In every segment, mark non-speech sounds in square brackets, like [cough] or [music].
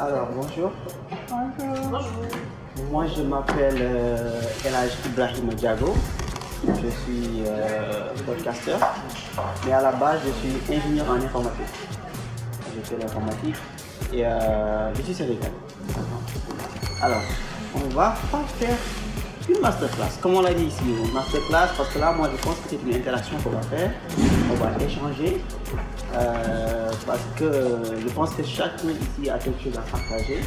Alors, bonjour. Bonjour. Moi, je m'appelle euh, Elhaj Ibrahim Diago. Je suis euh, podcasteur. Mais à la base, je suis ingénieur en informatique. J'ai fait l'informatique et euh, je suis sénégalais. Alors, on va pas faire une masterclass. Comme on l'a dit ici, une masterclass, parce que là, moi, je pense que c'est une interaction qu'on va faire. On va échanger. Euh, parce que je pense que chacun ici a quelque chose à partager.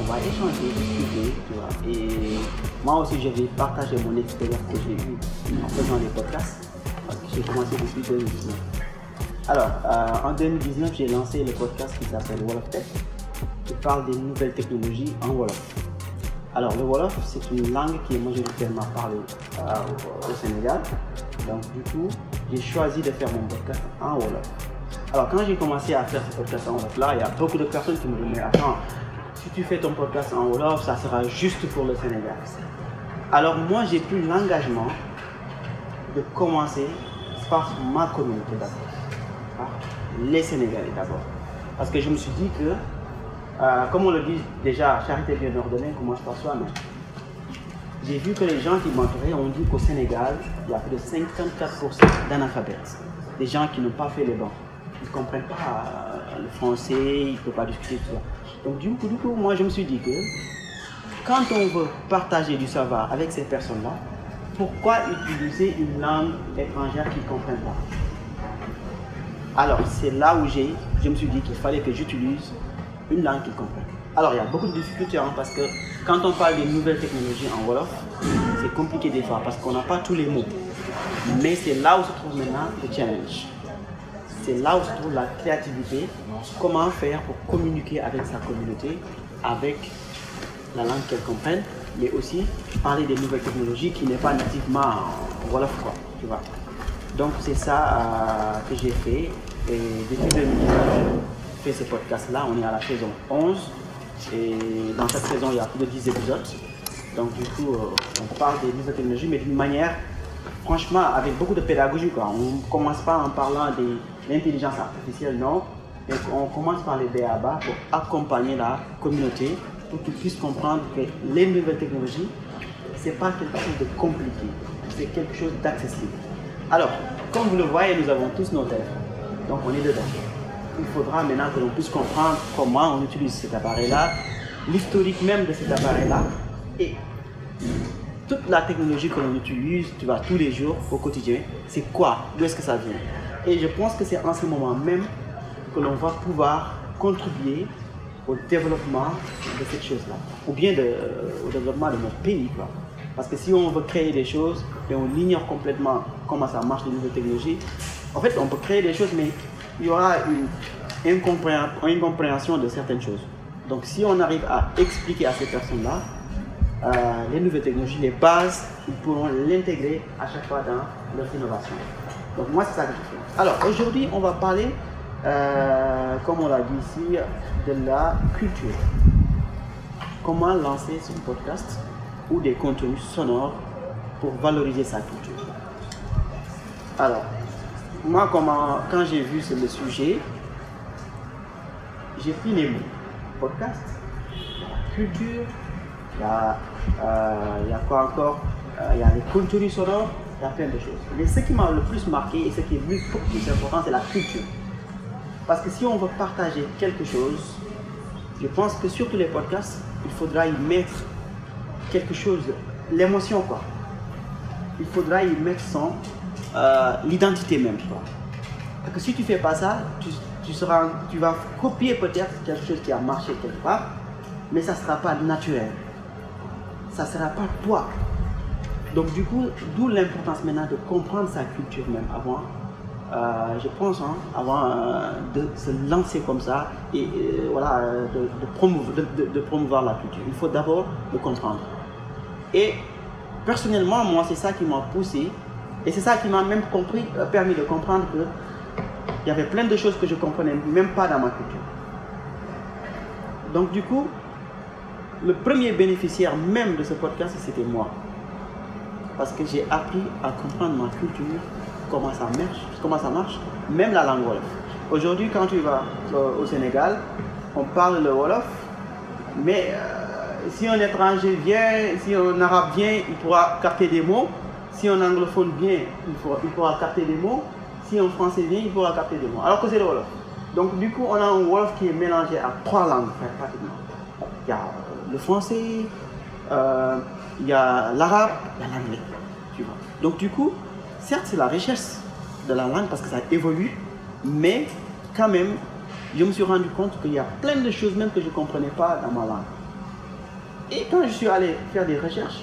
On va échanger, discuter. Et moi aussi, je vais partager mon expérience que j'ai eue en faisant des podcasts. J'ai commencé depuis 2019. Alors, euh, en 2019, j'ai lancé le podcast qui s'appelle Wolof Tech, qui parle des nouvelles technologies en Wolof. Alors, le Wolof, c'est une langue qui est majoritairement parlée euh, au Sénégal. Donc, du coup, j'ai choisi de faire mon podcast en Wolof. Alors, quand j'ai commencé à faire ce podcast en Wolof, là, il y a beaucoup de personnes qui me disaient, mais attends, si tu fais ton podcast en Wolof, ça sera juste pour le Sénégal. Alors, moi, j'ai pris l'engagement de commencer par ma communauté d'abord les Sénégalais d'abord. Parce que je me suis dit que, euh, comme on le dit déjà, charité bien ordonnée commence par soi-même. J'ai vu que les gens qui m'entouraient ont dit qu'au Sénégal, il y a plus de 54% d'analphabètes. Des gens qui n'ont pas fait les bancs. Ils ne comprennent pas euh, le français, ils ne peuvent pas discuter tout ça. Donc du coup, du coup, moi je me suis dit que quand on veut partager du savoir avec ces personnes-là, pourquoi utiliser une langue étrangère qu'ils ne comprennent pas? Alors, c'est là où j'ai, je me suis dit qu'il fallait que j'utilise une langue qu'ils comprennent. Alors, il y a beaucoup de difficultés hein, parce que quand on parle des nouvelles technologies en Wolof, c'est compliqué des fois parce qu'on n'a pas tous les mots. Mais c'est là où se trouve maintenant le challenge. C'est là où se trouve la créativité. Comment faire pour communiquer avec sa communauté, avec la langue qu'elle comprenne, mais aussi parler des nouvelles technologies qui n'est pas nativement Wolof, quoi, tu vois. Donc c'est ça euh, que j'ai fait. Et depuis 2019, je fais ce podcast-là. On est à la saison 11. Et dans cette saison, il y a plus de 10 épisodes. Donc du coup, euh, on parle des nouvelles technologies, mais d'une manière, franchement, avec beaucoup de pédagogie. Quoi. On ne commence pas en parlant de l'intelligence artificielle, non. Mais on commence par les BABA pour accompagner la communauté, pour qu'ils puissent comprendre que les nouvelles technologies, ce n'est pas quelque chose de compliqué. C'est quelque chose d'accessible. Alors, comme vous le voyez, nous avons tous nos téléphones. Donc on est dedans. Il faudra maintenant que l'on puisse comprendre comment on utilise cet appareil-là, l'historique même de cet appareil-là, et toute la technologie que l'on utilise, tu vois, tous les jours, au quotidien, c'est quoi? D'où est-ce que ça vient? Et je pense que c'est en ce moment même que l'on va pouvoir contribuer au développement de cette chose-là, ou bien de, au développement de notre pays. Quoi. Parce que si on veut créer des choses et on ignore complètement comment ça marche les nouvelles technologies, en fait, on peut créer des choses, mais il y aura une incompréhension de certaines choses. Donc, si on arrive à expliquer à ces personnes-là euh, les nouvelles technologies, les bases, ils pourront l'intégrer à chaque fois dans leur innovation. Donc, moi, c'est ça que je fais. Alors, aujourd'hui, on va parler, euh, comme on l'a dit ici, de la culture. Comment lancer son podcast ou des contenus sonores pour valoriser sa culture. Alors, moi, comment, quand j'ai vu ce, le sujet, j'ai pris les mots. Podcast, culture, il y, a, euh, quoi encore? Euh, Il y a les contenus sonores, il y a plein de choses. Mais ce qui m'a le plus marqué et ce qui est le plus important, c'est la culture. Parce que si on veut partager quelque chose, je pense que sur tous les podcasts, il faudra y mettre quelque chose, l'émotion quoi. Il faudra y mettre son, euh, l'identité même quoi. Parce que si tu fais pas ça, tu, tu, seras, tu vas copier peut-être quelque chose qui a marché quelque part, mais ça sera pas naturel. Ça sera pas toi. Donc du coup, d'où l'importance maintenant de comprendre sa culture même avant. Euh, je pense, hein, avant euh, de se lancer comme ça et euh, voilà, de, promouvoir, de, promouvoir la culture. Il faut d'abord le comprendre. Et personnellement, moi, c'est ça qui m'a poussé. Et c'est ça qui m'a même compris, permis de comprendre que il y avait plein de choses que je comprenais même pas dans ma culture. Donc du coup, le premier bénéficiaire même de ce podcast, c'était moi. Parce que j'ai appris à comprendre ma culture, comment ça marche, comment ça marche, même la langue Wolof. Aujourd'hui, quand tu vas au Sénégal, on parle le Wolof, Mais euh, si un étranger vient, si un arabe vient, il pourra capter des mots. Si un anglophone vient, il pourra, capter des mots. Si un français vient, il pourra capter des mots. Alors que c'est le Wolof. Donc du coup, on a un Wolof qui est mélangé à trois langues, pratiquement. Il y le français, euh, il y a l'arabe, il y a l'anglais. Donc du coup, certes, c'est la richesse de la langue parce que ça évolue, mais quand même, je me suis rendu compte qu'il y a plein de choses même que je ne comprenais pas dans ma langue. Et quand je suis allé faire des recherches,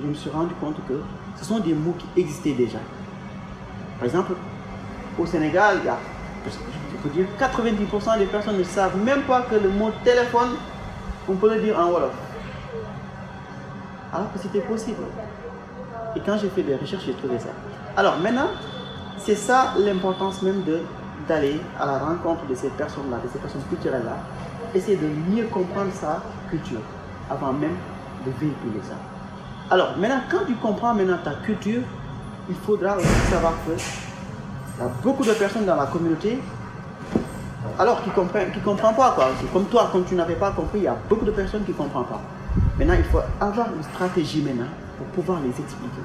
je me suis rendu compte que ce sont des mots qui existaient déjà. Par exemple, au Sénégal, il y a, dire, 90% des personnes ne savent même pas que le mot téléphone, on peut le dire en Wolof. Alors que c'était possible. Et quand j'ai fait des recherches, j'ai trouvé ça. Alors maintenant, c'est ça l'importance même d'aller à la rencontre de ces personnes-là, de ces personnes culturelles-là, essayer de mieux comprendre sa culture avant même de véhiculer ça. Alors maintenant, quand tu comprends maintenant ta culture, il faudra aussi savoir que il y a beaucoup de personnes dans la communauté, alors qui ne comprennent, qui comprennent pas quoi. Comme toi, comme tu n'avais pas compris, il y a beaucoup de personnes qui ne comprennent pas. Maintenant, il faut avoir une stratégie maintenant pour pouvoir les expliquer.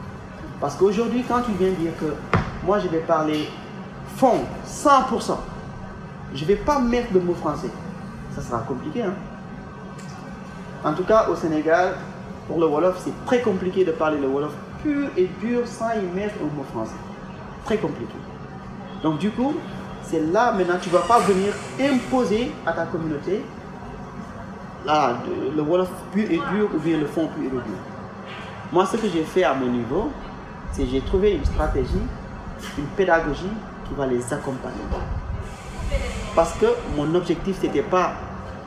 Parce qu'aujourd'hui, quand tu viens dire que moi je vais parler fond 100%, je ne vais pas mettre de mots français, ça sera compliqué. Hein? En tout cas, au Sénégal, pour le Wolof, c'est très compliqué de parler le Wolof pur et dur sans y mettre un mot français. Très compliqué. Donc du coup, c'est là maintenant, tu ne vas pas venir imposer à ta communauté le Wolof pur et dur ou bien le fond pur et dur. Moi, ce que j'ai fait à mon niveau, c'est j'ai trouvé une stratégie, une pédagogie qui va les accompagner. Parce que mon objectif, c'était pas,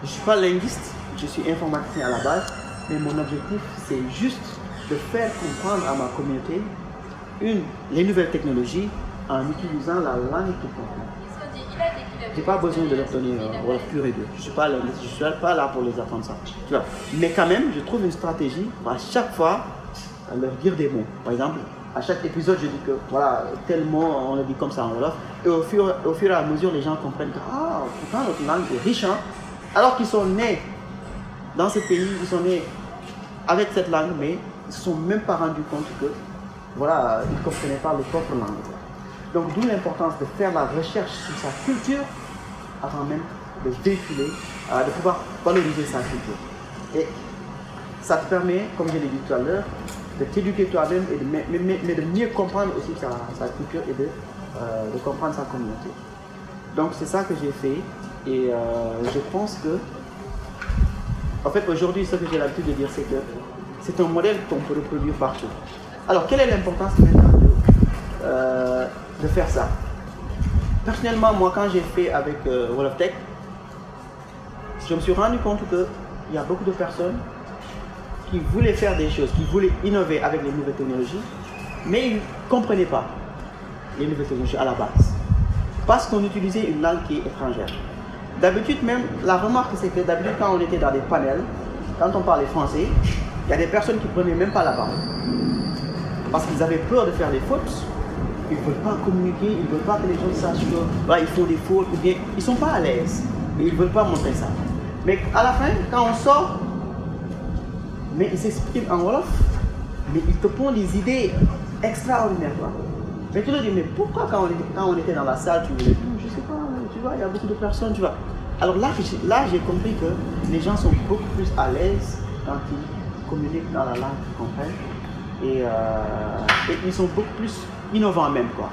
je ne suis pas linguiste, je suis informaticien à la base, mais mon objectif, c'est juste de faire comprendre à ma communauté une, les nouvelles technologies en utilisant la langue qu'ils comprennent. Je n'ai pas besoin de leur donner euh, pur et dur. Je ne suis, pas, je suis pas là pour les apprendre ça. Mais quand même, je trouve une stratégie à chaque fois leur dire des mots. Par exemple, à chaque épisode, je dis que voilà, tel mot, on le dit comme ça en Wolof. Et au fur, au fur et à mesure, les gens comprennent que ah, pourtant notre langue est riche. Hein? Alors qu'ils sont nés dans ce pays, ils sont nés avec cette langue, mais ils ne se sont même pas rendus compte que voilà, ils ne comprenaient pas leur propre langue. Donc d'où l'importance de faire la recherche sur sa culture avant même de véhiculer, euh, de pouvoir valoriser sa culture. Et ça te permet, comme je l'ai dit tout à l'heure, de t'éduquer toi-même, et de, mais, de mieux comprendre aussi sa, culture et de, euh, de, comprendre sa communauté. Donc c'est ça que j'ai fait et euh, je pense que, en fait aujourd'hui ce que j'ai l'habitude de dire c'est que c'est un modèle qu'on peut reproduire partout. Alors quelle est l'importance maintenant de, euh, de, faire ça Personnellement moi quand j'ai fait avec Wall of Tech, je me suis rendu compte qu'il y a beaucoup de personnes qui voulaient faire des choses, qui voulaient innover avec les nouvelles technologies, mais ils ne comprenaient pas les nouvelles technologies à la base. Parce qu'on utilisait une langue qui est étrangère. D'habitude, même, la remarque, c'est que d'habitude, quand on était dans des panels, quand on parlait français, il y a des personnes qui ne prenaient même pas la parole. Parce qu'ils avaient peur de faire des fautes. Ils ne veulent pas communiquer, ils ne veulent pas que les gens sachent qu'ils font des fautes, ou bien ils ne sont pas à l'aise. Ils ne veulent pas montrer ça. Mais à la fin, quand on sort, mais il s'exprime en Wolof, mais il te pond des idées extraordinaires. Mais tu te dis, mais pourquoi quand on, était, dans la salle, tu voulais tout Je sais pas, tu vois, il y a beaucoup de personnes, tu vois. Alors là, là j'ai compris que les gens sont beaucoup plus à l'aise quand ils communiquent dans la langue qu'ils comprennent. Et, euh, et, ils sont beaucoup plus innovants même, quoi.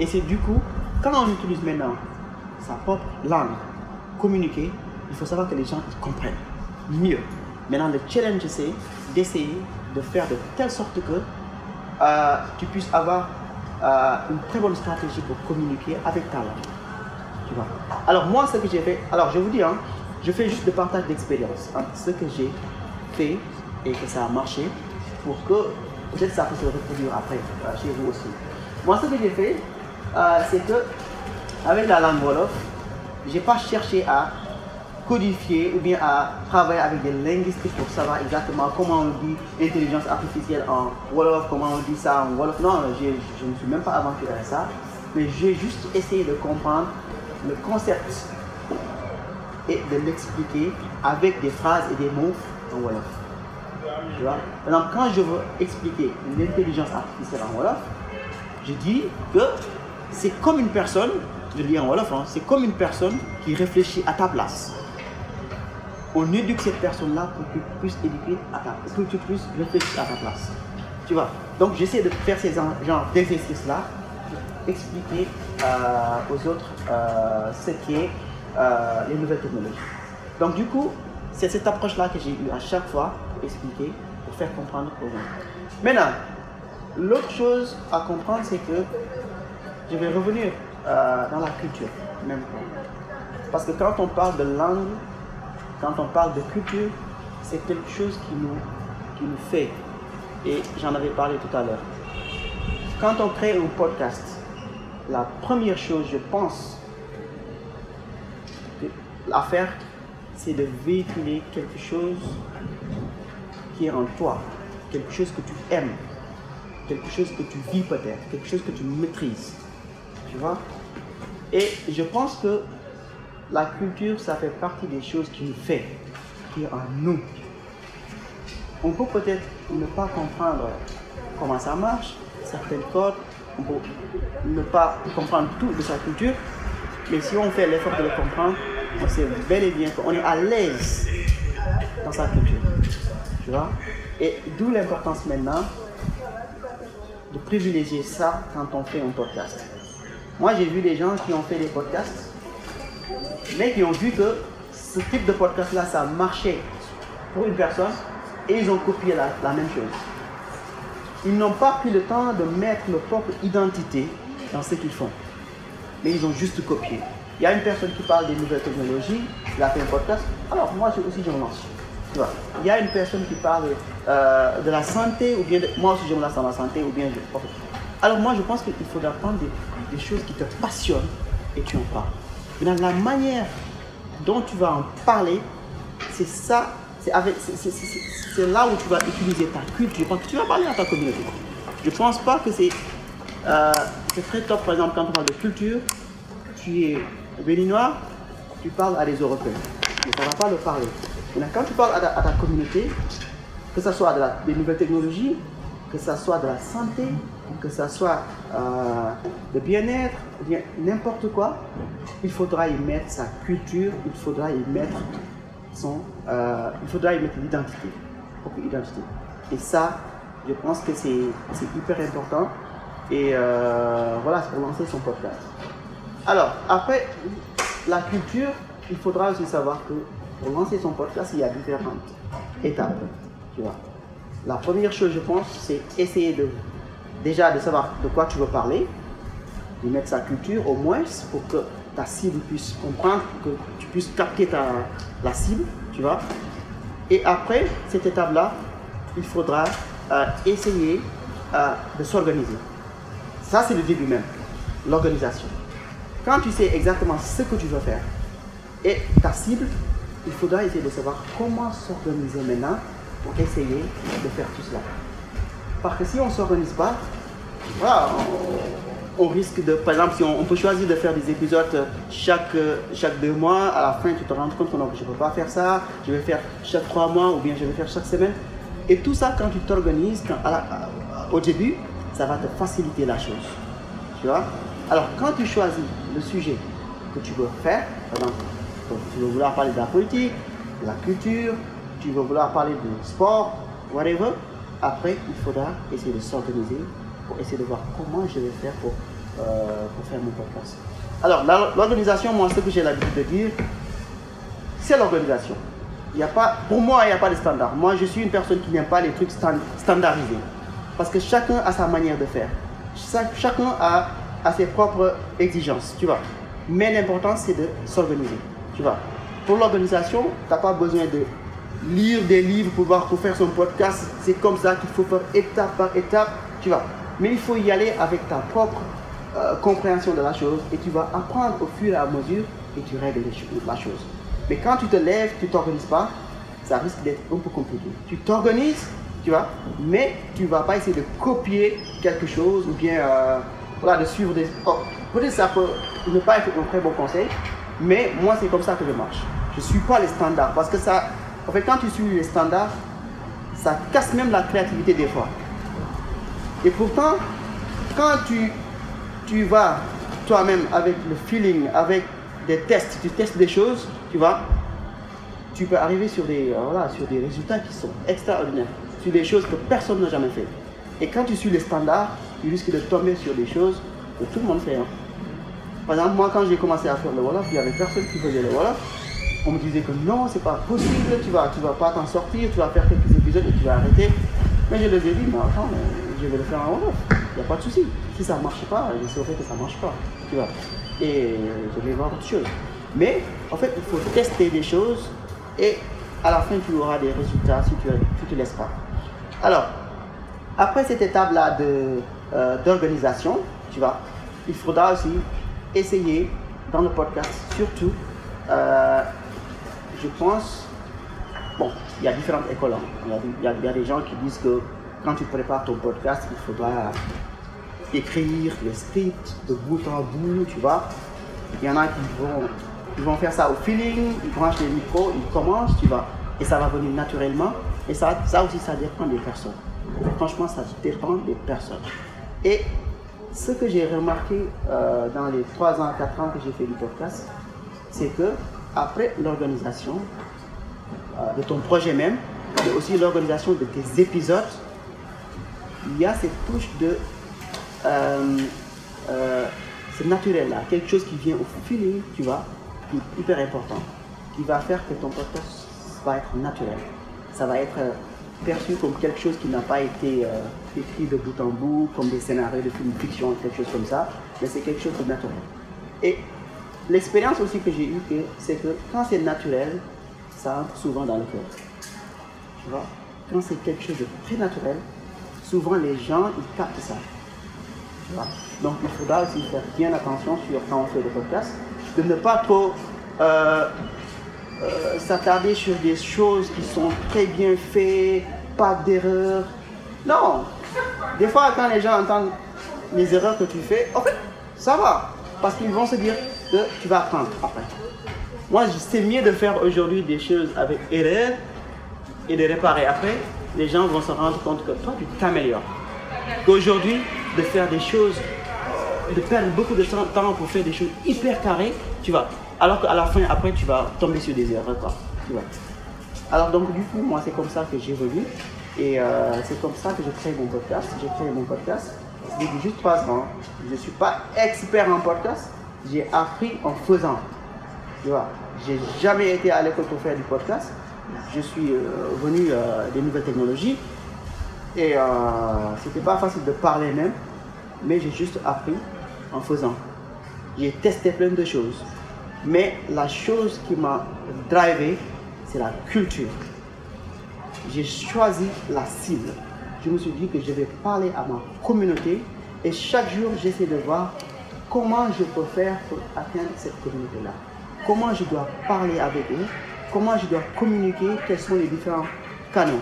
Et c'est du coup, quand on utilise maintenant sa propre langue, communiquer, il faut savoir que les gens comprennent mieux. Maintenant, le challenge, c'est d'essayer de faire de telle sorte que euh, tu puisses avoir euh, une très bonne stratégie pour communiquer avec ta langue. Tu vois. Alors, moi, ce que j'ai fait, alors je vous dis, hein, je fais juste le partage d'expérience ce que j'ai fait et que ça a marché pour que peut-être ça puisse se reproduire après euh, chez vous aussi. Moi, ce que j'ai fait, c'est que avec la langue Wolof, je n'ai pas cherché à codifier ou bien à travailler avec des linguistes pour savoir exactement comment on dit intelligence artificielle en Wolof, comment on dit ça en Wolof. Non, je ne suis même pas aventuré à ça, mais j'ai juste essayé de comprendre le concept et de l'expliquer avec des phrases et des mots en Wolof. Tu quand je veux expliquer l'intelligence artificielle en Wolof, je dis que c'est comme une personne, je dis en Wolof, hein, c'est comme une personne qui réfléchit à ta place. On éduque cette personne-là pour que tu puisses éduquer à ta pour que tu puisses réfléchir à ta place. Tu vois Donc j'essaie de faire ces genres d'exercices-là pour expliquer euh, aux autres euh, ce qu'est euh, les nouvelles technologies. Donc du coup, c'est cette approche-là que j'ai eu à chaque fois expliquer, pour faire comprendre aux gens. Maintenant, l'autre chose à comprendre, c'est que je vais revenir dans la culture, même Parce que quand on parle de langue, quand on parle de culture, c'est quelque chose qui nous, qui nous fait. Et j'en avais parlé tout à l'heure. Quand on crée un podcast, la première chose, je pense, à faire, c'est de véhiculer quelque chose qui est en toi, quelque chose que tu aimes, quelque chose que tu vis peut-être, quelque chose que tu maîtrises. Tu vois? Et je pense que la culture, ça fait partie des choses qui nous fait, qui est en nous. On peut peut-être ne pas comprendre comment ça marche, certaines codes, on peut ne pas comprendre tout de sa culture, mais si on fait l'effort de le comprendre, on sait bel et bien qu'on est à l'aise dans sa culture. Tu vois Et d'où l'importance maintenant de privilégier ça quand on fait un podcast. Moi, j'ai vu des gens qui ont fait des podcasts, mais qui ont vu que ce type de podcast-là, ça marchait pour une personne, et ils ont copié la, même chose. Ils n'ont pas pris le temps de mettre leur propre identité dans ce qu'ils font, mais ils ont juste copié. Il y a une personne qui parle des nouvelles technologies, il a fait un podcast, alors moi aussi je me lance. Il y a une personne qui parle euh, de la santé, ou bien moi aussi je dans la santé, ou bien je. Alors moi je pense qu'il faudra prendre des, choses qui te passionnent et tu en parles. Maintenant, la manière dont tu vas en parler, c'est ça, c'est là où tu vas utiliser ta culture. Quand tu vas parler à ta communauté. Je pense pas que c'est euh, très top, par exemple, quand on parle de culture, tu es béninois, tu parles à des Européens. Mais ça ne va pas le parler. Quand tu parles à ta, communauté, que ce soit de la, des nouvelles technologies, que ce soit de la santé, que ce soit euh, de bien-être, bien n'importe quoi, il faudra y mettre sa culture, il faudra y mettre son, euh, il faudra y mettre l'identité, identité. Et ça, je pense que c'est hyper important. Et euh, voilà, c'est pour lancer son podcast. Alors, après la culture, il faudra aussi savoir que pour lancer son podcast, il y a différentes étapes. Tu vois. La première chose, je pense, c'est essayer de déjà de savoir de quoi tu veux parler, de mettre sa culture au moins pour que ta cible puisse comprendre, que tu puisses capter ta, la cible, tu vois. Et après cette étape-là, il faudra euh, essayer euh, de s'organiser. Ça, c'est le début même, l'organisation. Quand tu sais exactement ce que tu veux faire et ta cible, il faudra essayer de savoir comment s'organiser maintenant pour essayer de faire tout cela. Parce que si on ne s'organise pas, on, risque de, par exemple, si on, peut choisir de faire des épisodes chaque, chaque deux mois, à la fin tu te rends compte que non, je ne peux pas faire ça, je vais faire chaque trois mois ou bien je vais faire chaque semaine. Et tout ça, quand tu t'organises, au début, ça va te faciliter la chose. Tu vois? Alors, quand tu choisis le sujet que tu veux faire, par exemple, tu veux vouloir parler de la politique, de la culture, tu veux vouloir parler de sport, whatever, après, il faudra essayer de s'organiser pour essayer de voir comment je vais faire pour, euh, pour faire mon podcast. Alors, l'organisation, moi, ce que j'ai l'habitude de dire, c'est l'organisation. Il a pas, pour moi, il n'y a pas de standard. Moi, je suis une personne qui n'aime pas les trucs standardisés. Parce que chacun a sa manière de faire. chacun a à ses propres exigences, tu vois. Mais l'important, c'est de s'organiser, tu vois. Pour l'organisation, tu n'as pas besoin de lire des livres pour, voir, pour faire son podcast. C'est comme ça qu'il faut faire étape par étape, tu. Mais il faut y aller avec ta propre euh, compréhension de la chose et tu vas apprendre au fur et à mesure et tu règles la chose. Mais quand tu te lèves, tu ne t'organises pas, ça risque d'être un peu compliqué. Tu t'organises, tu vois, mais tu ne vas pas essayer de copier quelque chose ou bien euh, voilà, de suivre des. Oh, peut-être ça peut ne pas être un très bon conseil, mais moi, c'est comme ça que je marche. Je ne suis pas les standards. Parce que ça, en fait, quand tu suis les standards, ça casse même la créativité des fois. Et pourtant, quand tu, vas toi-même avec le feeling, avec des tests, tu testes des choses, tu vois, tu peux arriver sur des, euh, sur des résultats qui sont extraordinaires, sur des choses que personne n'a jamais fait. Et quand tu suis les standards, tu risques de tomber sur des choses que tout le monde fait. Hein. Par exemple, moi, quand j'ai commencé à faire le Wolof, il n'y avait personne qui faisait le Wolof. On me disait que non, c'est pas possible, tu vas, tu vas pas t'en sortir, tu vas faire quelques épisodes et tu vas arrêter. Mais je les ai dit, mais attends, je vais le faire en Wolof. Il n'y a pas de souci. Si ça ne marche pas, je saurais que ça ne marche pas. Tu vois. Et je vais voir autre chose. Mais en fait, il faut tester des choses et à la fin, tu auras des résultats si tu ne te laisses pas. Alors, après cette étape-là euh, d'organisation, tu vois, il faudra aussi essayer dans le podcast, surtout, euh, je pense, bon, il y a différentes écoles. Hein. Il, y a, des gens qui disent que quand tu prépares ton podcast, il faudra écrire le script de bout en bout, tu vois. Il y en a qui vont, ils vont faire ça au feeling, ils branchent les micros, ils commencent, tu vois. Et ça va venir naturellement. Et ça, ça aussi, ça dépend des personnes. Franchement, ça dépend des personnes. Et ce que j'ai remarqué euh, dans les 3 ans, 4 ans que j'ai fait du podcast, c'est que après l'organisation euh, de ton projet même, mais aussi l'organisation de tes épisodes, il y a cette touche de euh, c'est naturel là, quelque chose qui vient au feeling, tu vois, qui est hyper important, qui va faire que ton podcast va être naturel. Ça va être perçu comme quelque chose qui n'a pas été euh, écrit de bout en bout, comme des scénarios de films fiction, quelque chose comme ça, mais c'est quelque chose de naturel. Et l'expérience aussi que j'ai eue, c'est que quand c'est naturel, ça entre souvent dans le cœur. Tu vois? Quand c'est quelque chose de très naturel, souvent les gens, ils captent ça. Tu vois? Donc il faudra aussi faire bien attention sur quand on fait le podcast, de ne pas trop... Euh, euh, s'attarder sur des choses qui sont très bien faites, pas d'erreurs. Non. Des fois, quand les gens entendent les erreurs que tu fais, en ça va. Parce qu'ils vont se dire que tu vas apprendre après. Moi, c'est mieux de faire aujourd'hui des choses avec erreur et de réparer après. Les gens vont se rendre compte que toi, tu t'améliores. Qu'aujourd'hui, de faire des choses, de perdre beaucoup de temps pour faire des choses hyper carrées, tu vas alors qu'à la fin, après, tu vas tomber sur des erreurs. Alors, donc, du coup, moi, c'est comme ça que j'évolue. Et euh, c'est comme ça que je crée mon podcast. J'ai créé mon podcast depuis juste trois ans. Je ne suis pas expert en podcast. J'ai appris en faisant. Tu vois, j'ai jamais été à l'école pour faire du podcast. Je suis euh, venu euh, des nouvelles technologies. Et c'était pas facile de parler même. Mais j'ai juste appris en faisant. J'ai testé plein de choses. Mais la chose qui m'a drivé, c'est la culture. J'ai choisi la cible. Je me suis dit que je vais parler à ma communauté et chaque jour, j'essaie de voir comment je peux faire pour atteindre cette communauté-là. Comment je dois parler avec eux, comment je dois communiquer, quels sont les différents canaux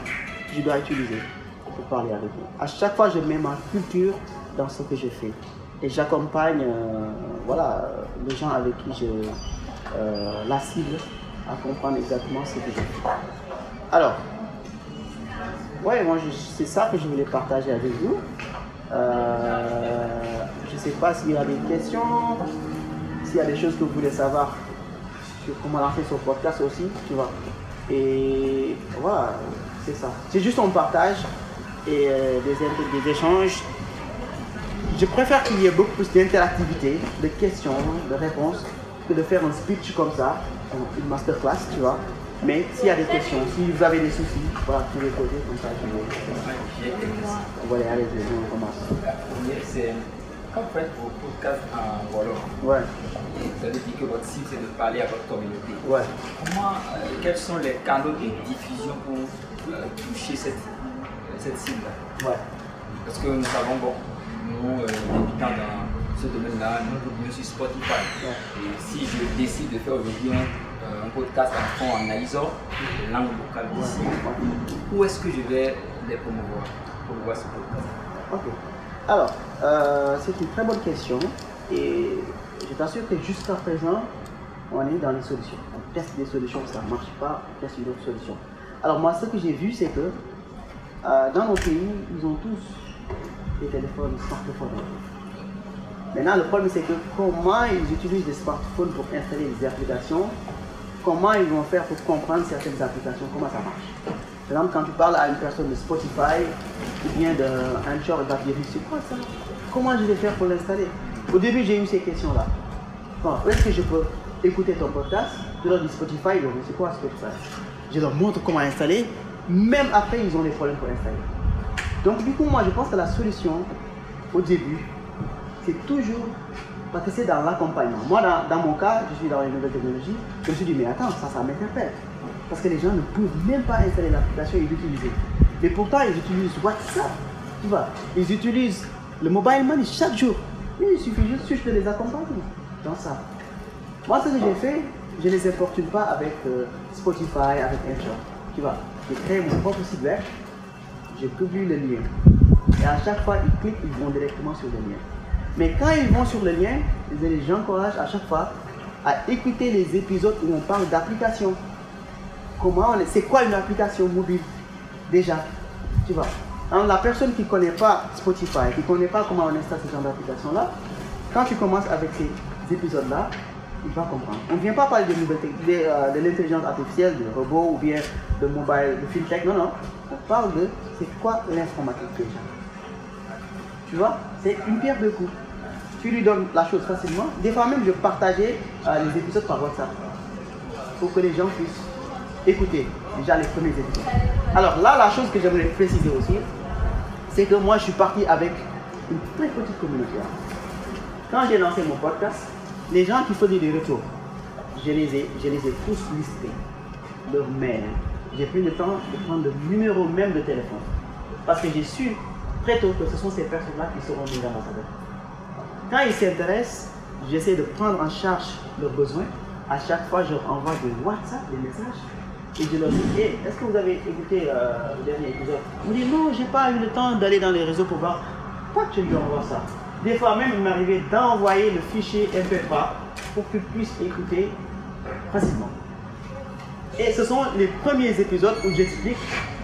que je dois utiliser pour parler avec eux? À chaque fois, je mets ma culture dans ce que je fais et j'accompagne euh, voilà, les gens avec qui je euh, la cible à comprendre exactement ce que je fais. Alors, ouais, moi c'est ça que je voulais partager avec vous. Euh, je ne sais pas s'il y a des questions, s'il y a des choses que vous voulez savoir sur comment lancer son podcast aussi, tu vois. Et voilà, c'est ça. C'est juste un partage et des, des échanges je préfère qu'il y ait beaucoup plus d'interactivité, de questions, de réponses, que de faire un speech comme ça, une masterclass, tu vois. Mais s'il y a des questions, si vous avez des soucis, voilà, vous pouvez poser comme ça. Je vais... Voilà, allez, on commence. C'est quand vous faites vos podcasts en Wolof, ouais. vous avez dit que votre cible c'est de parler à votre communauté. Ouais. Comment, euh, quels sont les canaux de diffusion pour euh, toucher cette, cette cible? Ouais. Parce que nous savons, bon, nous, euh, débutants dans ce domaine-là, nous publions sur Spotify. Et si je décide de faire aujourd'hui un, podcast en fond en analysant les langues où est-ce que je vais les promouvoir pour voir ce podcast? Ok. Alors, euh, c'est une très bonne question et je t'assure que jusqu'à présent, on est dans les solutions. teste des solutions, ça ne marche pas, teste une autre solution. Alors moi, ce que j'ai vu, c'est que euh, dans nos pays, ils ont tous des téléphones smartphones. Maintenant, le problème, c'est que comment ils utilisent des smartphones pour installer des applications, comment ils vont faire pour comprendre certaines applications, comment ça marche. Par exemple, quand tu parles à une personne de Spotify ou bien d'un Anchor, il va dire, c'est quoi ça? Comment je vais faire pour l'installer? Au début, j'ai eu ces questions-là. Bon, est-ce que je peux écouter ton podcast? Je leur dis Spotify, ils vont dire, c'est quoi Spotify Je leur montre comment installer. Même après, ils ont des problèmes pour installer. Donc, du coup, moi, je pense que la solution, au début, c'est toujours parce que c'est dans l'accompagnement. Moi, dans, mon cas, je suis dans les nouvelles technologies, je me suis dit, mais attends, ça, ça m'interpelle. Parce que les gens ne peuvent même pas installer l'application et l'utiliser. Mais pourtant, ils utilisent WhatsApp, tu vois. Ils utilisent le mobile money chaque jour. Il suffit juste de les accompagner dans ça. Moi, ce que j'ai fait, je ne les importune pas avec euh, Spotify, avec Anchor. Tu vois, j'ai créé mon propre site web, je publie le lien. Et à chaque fois, ils cliquent, ils vont directement sur le lien. Mais quand ils vont sur le lien, je les encourage à chaque fois à écouter les épisodes où on parle d'application. Comment c'est quoi une application mobile? Déjà Tu vois Alors, la personne qui ne connaît pas Spotify, qui ne connaît pas comment on installe ce genre d'application-là, quand tu commences avec ces épisodes-là, il va comprendre. On ne vient pas parler de, de, euh, de l'intelligence artificielle, de robots ou bien de mobile, de fintech, non, non. On parle de c'est quoi l'informatique déjà. Tu vois C'est une pierre de coups. Tu lui donnes la chose facilement. Des fois même, je partageais euh, les épisodes par WhatsApp pour que les gens puissent écouter déjà les premiers épisodes. Alors là, la chose que j'aimerais préciser aussi, c'est que moi, je suis parti avec une très petite communauté. Quand j'ai lancé mon podcast, les gens qui faisaient des retours, je les ai, je les ai tous listés, leur mail. J'ai pris le temps de prendre le numéro même de téléphone. Parce que j'ai su très tôt que ce sont ces personnes-là qui seront mes ambassadeurs. Quand ils s'intéressent, j'essaie de prendre en charge leurs besoins. À chaque fois, je leur envoie des WhatsApp, des messages. Et je leur dis, hey, est-ce que vous avez écouté euh, le dernier épisode? Ils me disent, non, j'ai pas eu le temps d'aller dans les réseaux pour voir. Que je lui envoie ça? Des fois même, il m'arrivait d'envoyer le fichier MP3 pour qu'ils puissent écouter facilement. Et ce sont les premiers épisodes où j'explique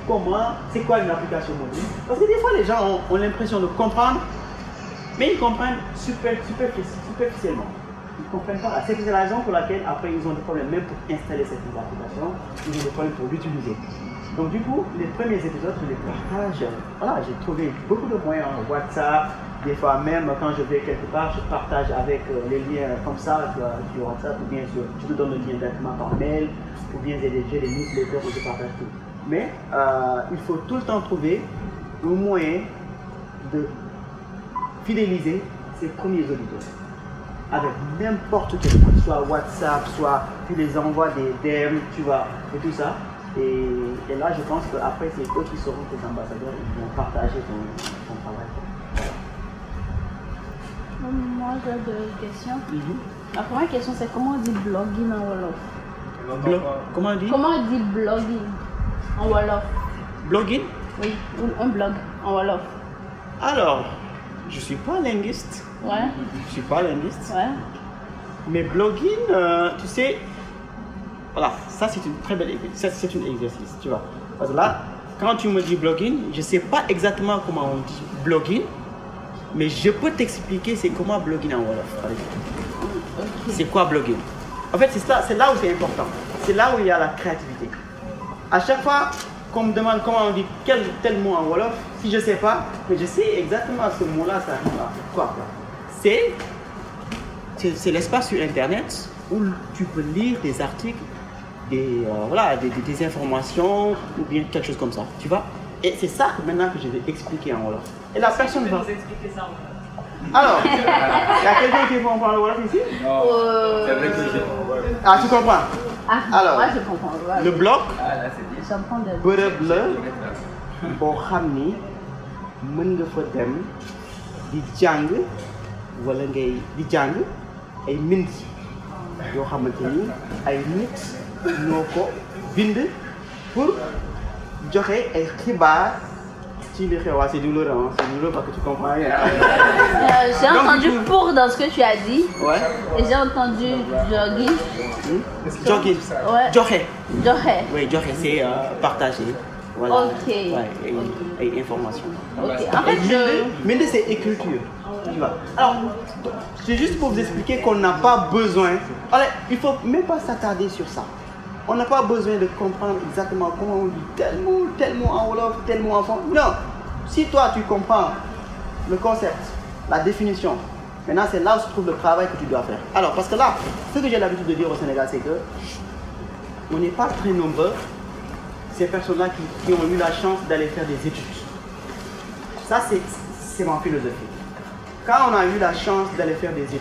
comment, c'est quoi une application mobile. Parce que des fois, les gens ont, l'impression de comprendre, mais ils comprennent super, super, superficiellement. Ils ne comprennent pas. C'est la raison pour laquelle, après, ils ont des problèmes même pour installer cette application, ils ont des problèmes pour l'utiliser. Donc, du coup, les premiers épisodes, je les partage. Voilà, j'ai trouvé beaucoup de moyens, WhatsApp, des fois même quand je vais quelque part, je partage avec euh, les liens comme ça sur, sur WhatsApp, ou bien sur, je te donne le lien directement par mail, ou bien j'ai des newsletters où je partage tout. Mais euh, il faut tout le temps trouver un moyen de fidéliser ses premiers auditeurs. Avec n'importe quel soit WhatsApp, soit tu les envoies des DM, tu vois, et tout ça. Et, là, je pense qu'après, c'est eux qui seront tes ambassadeurs, ils vont partager ton, ton travail. Moi, j'ai deux questions. Mm -hmm. La première question, c'est comment on dit blogging en Wolof? Blo comment on dit? Comment on dit blogging en Wolof? Blogging? Oui, un blog en Wolof. Alors, je suis pas linguiste. Ouais. Je suis pas linguiste. Ouais. Mais blogging, euh, tu sais, voilà, ça c'est une très belle c'est un exercice, tu vois. Parce que là, quand tu me dis blogging, je sais pas exactement comment on dit blogging, mais je peux t'expliquer c'est comment blogging en Wolof, par exemple. Ok. C'est quoi blogging? En fait, c'est là, c'est là où c'est important. C'est là où il y a la créativité. À chaque fois qu'on me demande comment on dit quel tel mot en Wolof, si je sais pas, mais je sais exactement ce mot-là, ça rime à quoi, c'est l'espace sur Internet où tu peux lire des articles, des, euh, voilà, des, des, des informations ou bien quelque chose comme ça, tu vois Et c'est ça maintenant que je vais expliquer en Wolof. Et la personne va... expliquer ça Alors, il y a quelqu'un qui comprend le Wolof ici? Non, Euh, c'est vrai que je... Ah, tu comprends? Ah, Alors, moi je comprends. Ouais. Le bloc? Ah, là, c'est bien. J'apprends de. bërëb la boo xam ni mën nga fa dem di jàng wala ngay di jàng ay mbind yoo xamante ni ay nit ñoo ko bind pour joxe ay xibaar style, ouais, c'est douloureux, hein. c'est douloureux parce que tu comprends rien. Euh, [laughs] j'ai entendu pour dans ce que tu as dit. Ouais. Et j'ai entendu jogging. Jogging. Ouais. Jogging. Jogging. Oui, jogging, c'est euh, partager. Voilà. Ok. Ouais, et, Ok. et information. Ok. En fait, je. Mende, c'est écriture. Tu vois. Alors, c'est juste pour vous expliquer qu'on n'a pas besoin. Allez, il faut même pas s'attarder sur ça. On n'a pas besoin de comprendre exactement comment on dit tel mot, tel mot en Wolof, tel mot en français. Non. Si toi, tu comprends le concept, la définition, maintenant, c'est là où se trouve le travail que tu dois faire. Alors, parce que là, ce que j'ai l'habitude de dire au Sénégal, c'est que on n'est pas très nombreux, ces personnes-là qui, ont eu la chance d'aller faire des études. Ça, c'est ma philosophie. Quand on a eu la chance d'aller faire des études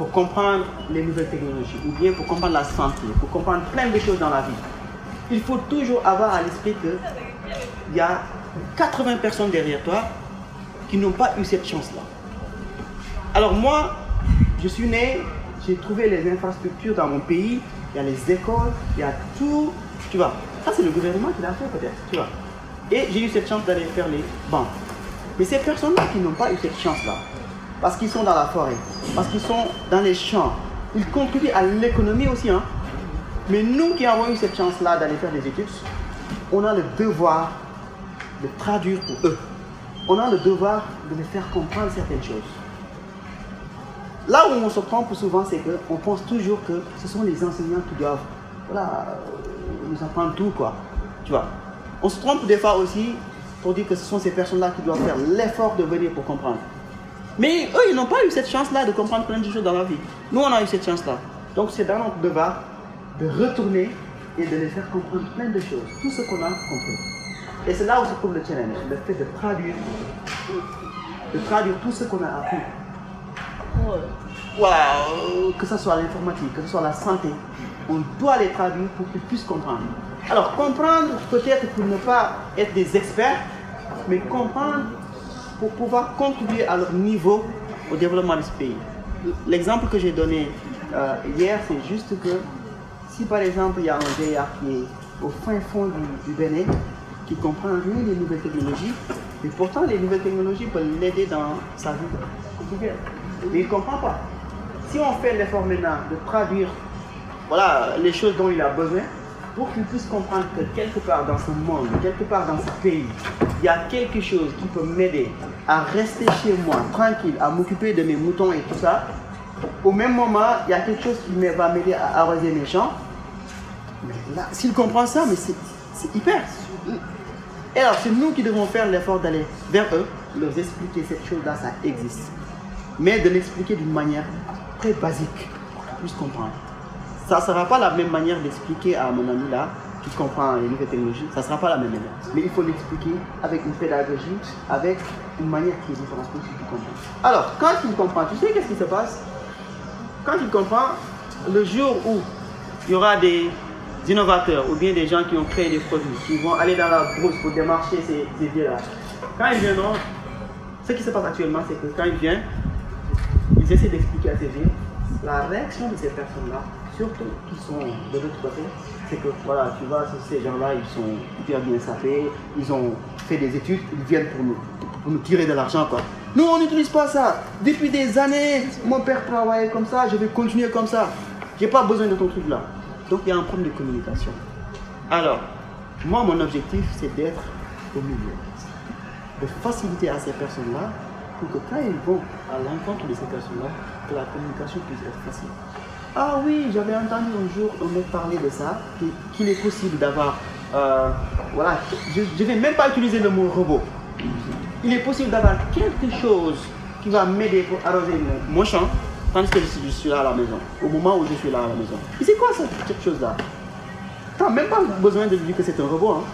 pour comprendre les nouvelles technologies, ou bien pour comprendre la santé, pour comprendre plein de choses dans la vie, il faut toujours avoir à l'esprit qu'il y a 80 personnes derrière toi qui n'ont pas eu cette chance-là. Alors moi, je suis né, j'ai trouvé les infrastructures dans mon pays, il y a les écoles, il y a tout, tu vois. Ça c'est le gouvernement qui l'a fait peut-être, tu vois. Et j'ai eu cette chance d'aller faire les banques. Mais ces personnes-là qui n'ont pas eu cette chance-là, parce qu'ils sont dans la forêt, parce qu'ils sont dans les champs, ils contribuent à l'économie aussi. Hein. Mais nous qui avons eu cette chance-là d'aller faire des études, on a le devoir de traduire pour eux. On a le devoir de les faire comprendre certaines choses. Là où on se trompe souvent, c'est qu'on pense toujours que ce sont les enseignants qui doivent euh, nous apprendre tout, quoi. Tu vois. On se trompe des fois aussi pour dire que ce sont ces personnes-là qui doivent faire l'effort de venir pour comprendre. Mais eux, ils n'ont pas eu cette chance-là de comprendre plein de choses dans la vie. Nous, on a eu cette chance-là. Donc, c'est dans notre devoir de retourner et de les faire comprendre plein de choses, tout ce qu'on a compris. Et c'est là où se trouve le challenge, le fait de traduire, de traduire tout ce qu'on a appris que ce soit l'informatique, que ce soit la santé, on doit les traduire pour qu'ils puissent comprendre. Alors, comprendre peut-être pour ne pas être des experts, mais comprendre pour pouvoir contribuer à leur niveau au développement de ce pays. L'exemple que j'ai donné euh, hier, c'est juste que si par exemple il y a un vieillard qui est au fin fond du, Bénin, qui comprend rien des nouvelles technologies, mais pourtant les nouvelles technologies peuvent l'aider dans sa vie. Mais il ne comprend pas. Si on fait l'effort maintenant de traduire voilà, les choses dont il a besoin, pour qu'il puisse comprendre que quelque part dans ce monde, quelque part dans ce pays, il y a quelque chose qui peut m'aider à rester chez moi, tranquille, à m'occuper de mes moutons et tout ça. Au même moment, il y a quelque chose qui va m'aider à arroser mes champs. Mais là, s'il comprend ça, mais c'est hyper. Et alors, c'est nous qui devons faire l'effort d'aller vers eux, leur expliquer cette chose-là, ça existe. Mais de l'expliquer d'une manière très basique, pour qu'ils puissent comprendre. Ça ne sera pas la même manière d'expliquer à mon ami là, qui comprend les nouvelles technologies, ça ne sera pas la même manière. Mais il faut l'expliquer avec une pédagogie, avec une manière qui est différente pour qu'il comprenne. Alors, quand il comprend, tu sais qu'est-ce qui se passe? Quand il comprend, le jour où il y aura des innovateurs ou bien des gens qui ont créé des produits, qui vont aller dans la brousse pour démarcher ces, ces vieux-là, quand ils viendront, ce qui se passe actuellement, c'est que quand ils viennent, ils essaient d'expliquer à ces vieux, la réaction de ces personnes-là, qui sont de l'autre côté, c'est que voilà, tu vois, ces gens-là, ils sont hyper bien sapés, ils ont fait des études, ils viennent pour nous, pour nous tirer de l'argent, quoi. Nous, on n'utilise pas ça. Depuis des années, mon père travaillait comme ça, je vais continuer comme ça. J'ai pas besoin de ton truc là. Donc, il y a un problème de communication. Alors, moi, mon objectif, c'est d'être au milieu. De faciliter à ces personnes-là pour que quand ils vont à l'encontre de ces personnes-là, que la communication puisse être facile. Ah oui, j'avais entendu un jour un mec parler de ça, qu'il- est possible d'avoir. euh, voilà, je ne vais même pas utiliser le mot robot. Il est possible d'avoir quelque chose qui va m'aider pour arroser mon, champ, tandis que je suis, là à la maison, au moment où je suis là à la maison. C'est quoi cette chose-là? Tu n'as même pas besoin de dire que c'est un robot. Hein.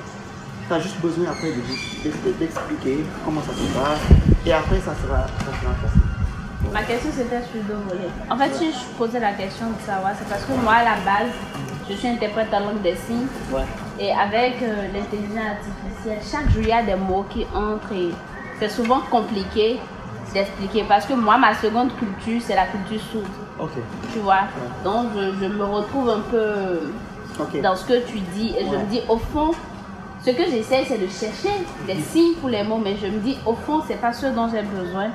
Tu as juste besoin après de lui- d'ex- d'expliquer comment ça se passe, et après ça sera, ça facile. Ma question c'était sur deux volets. En fait, si je posais la question de savoir, c'est parce que moi, à la base, je suis interprète en langue des signes. Ouais. Et avec euh, l'intelligence artificielle, chaque jour, il y a des mots qui entrent et c'est souvent compliqué d'expliquer. Parce que moi, ma seconde culture, c'est la culture sourde. Ok. Tu vois? Donc, je, je me retrouve un peu dans ce que tu dis. Et je me dis, au fond, ce que j'essaie, c'est de chercher des signes pour les mots, mais je me dis, au fond, c'est pas ce dont j'ai besoin.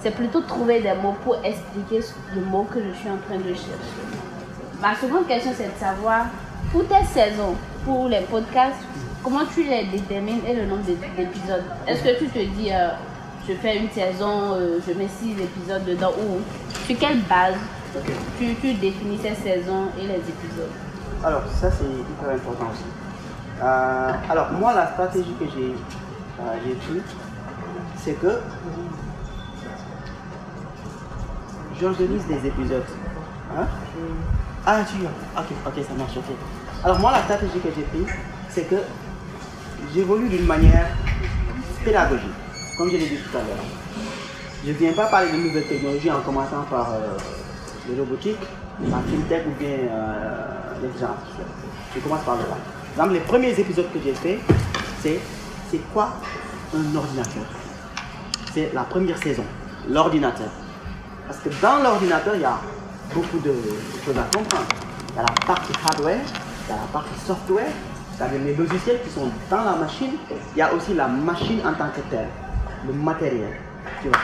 C'est plutôt trouver des mots pour expliquer le mot que je suis en train de chercher. Ma seconde question, c'est de savoir, pour tes saisons, pour les podcasts, comment tu les détermines et le nombre d'épisodes? Est-ce que tu te dis, euh, je fais une saison, euh, je mets six épisodes dedans, ou sur quelle base tu, tu définis ces saisons et les épisodes? Alors, ça, c'est hyper important aussi. Euh, alors, moi, la stratégie que j'ai euh, prise, c'est que j'organise des épisodes. Hein? Ah, tu Ok, ok, ça marche, ok. Alors, moi, la stratégie que j'ai prise, c'est que j'évolue d'une manière pédagogique, comme je l'ai dit tout à l'heure. Je ne viens pas parler de nouvelles technologies en commençant par euh, les robotiques, la fintech ou bien les gens. Je commence par là. Dans les premiers épisodes que j'ai fait, c'est c'est quoi un ordinateur? C'est la première saison, l'ordinateur. Parce que dans l'ordinateur, il y a beaucoup de choses à comprendre. Il y a la partie hardware, il y a la partie software, c'est-à-dire les logiciels qui sont dans la machine. Il y a aussi la machine en tant que telle, le matériel. Tu vois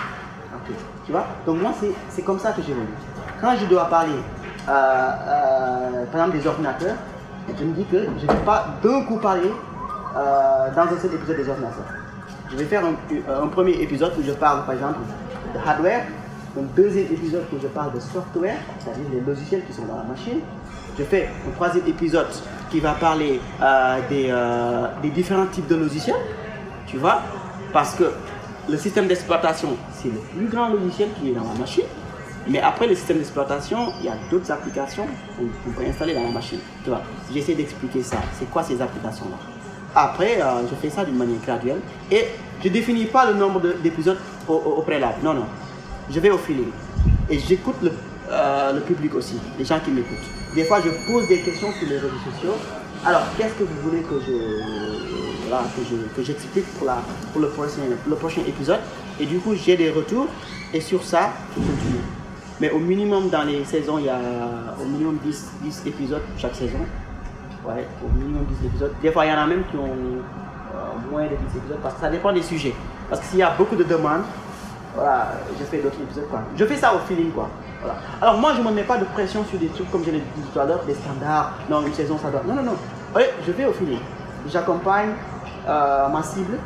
Tu vois? Donc moi, c'est comme ça que j'évolue. Quand je dois parler, euh, euh, par exemple, des ordinateurs, je me dis que je ne vais pas d'un coup parler euh, dans un seul épisode des ordinateurs. Je vais faire un, premier épisode où je parle par exemple de hardware, un deuxième épisode où je parle de software, c'est-à-dire les logiciels qui sont dans la machine. Je fais un troisième épisode qui va parler euh, euh, des différents types de logiciels, tu vois, parce que le système d'exploitation, c'est le plus grand logiciel qui est dans la machine. Mais après le système d'exploitation, il y a d'autres applications qu'on peut installer dans la machine. Tu vois, j'essaie d'expliquer ça. C'est quoi ces applications-là? Après, euh, je fais ça d'une manière graduelle. Et je ne définis pas le nombre d'épisodes au, préalable. Non, non. Je vais au feeling. Et j'écoute le, euh, le public aussi, les gens qui m'écoutent. Des fois, je pose des questions sur les réseaux sociaux. Alors, qu'est-ce que vous voulez que je, que j'explique pour, la, pour le, prochain, le prochain épisode? Et du coup, j'ai des retours. Et sur ça, je continue. Mais au minimum, dans les saisons, il y a au minimum 10, 10 épisodes chaque saison. Ouais, au minimum 10 épisodes. Des fois, il y en a même qui ont euh, moins de 10 épisodes parce que ça dépend des sujets. Parce que s'il y a beaucoup de demandes, voilà, je fais d'autres épisodes. Quoi. Je fais ça au feeling. quoi. Voilà. Alors, moi, je ne me mets pas de pression sur des trucs comme je l'ai dit tout à l'heure, des standards. Non, une saison, ça doit. Non, non, non. Ouais, je fais au feeling. J'accompagne euh, ma cible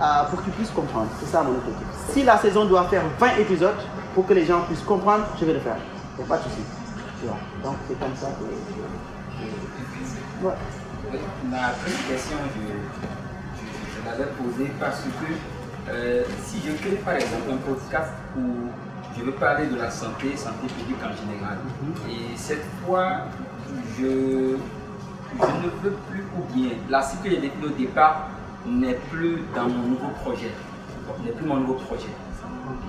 euh, pour qu'ils puissent comprendre. C'est ça mon objectif. Si la saison doit faire 20 épisodes, pour que les gens puissent comprendre, je vais le faire. Il n'y a pas de souci. Donc c'est comme ça que. Ouais. Ma première question, je, l'avais posée parce que euh, si je crée par exemple un podcast où je veux parler de la santé, santé publique en général, mhm. et cette fois, je, je ne veux plus, ou bien la cible que j'ai au départ n'est plus dans mon nouveau projet, n'est plus mon nouveau projet.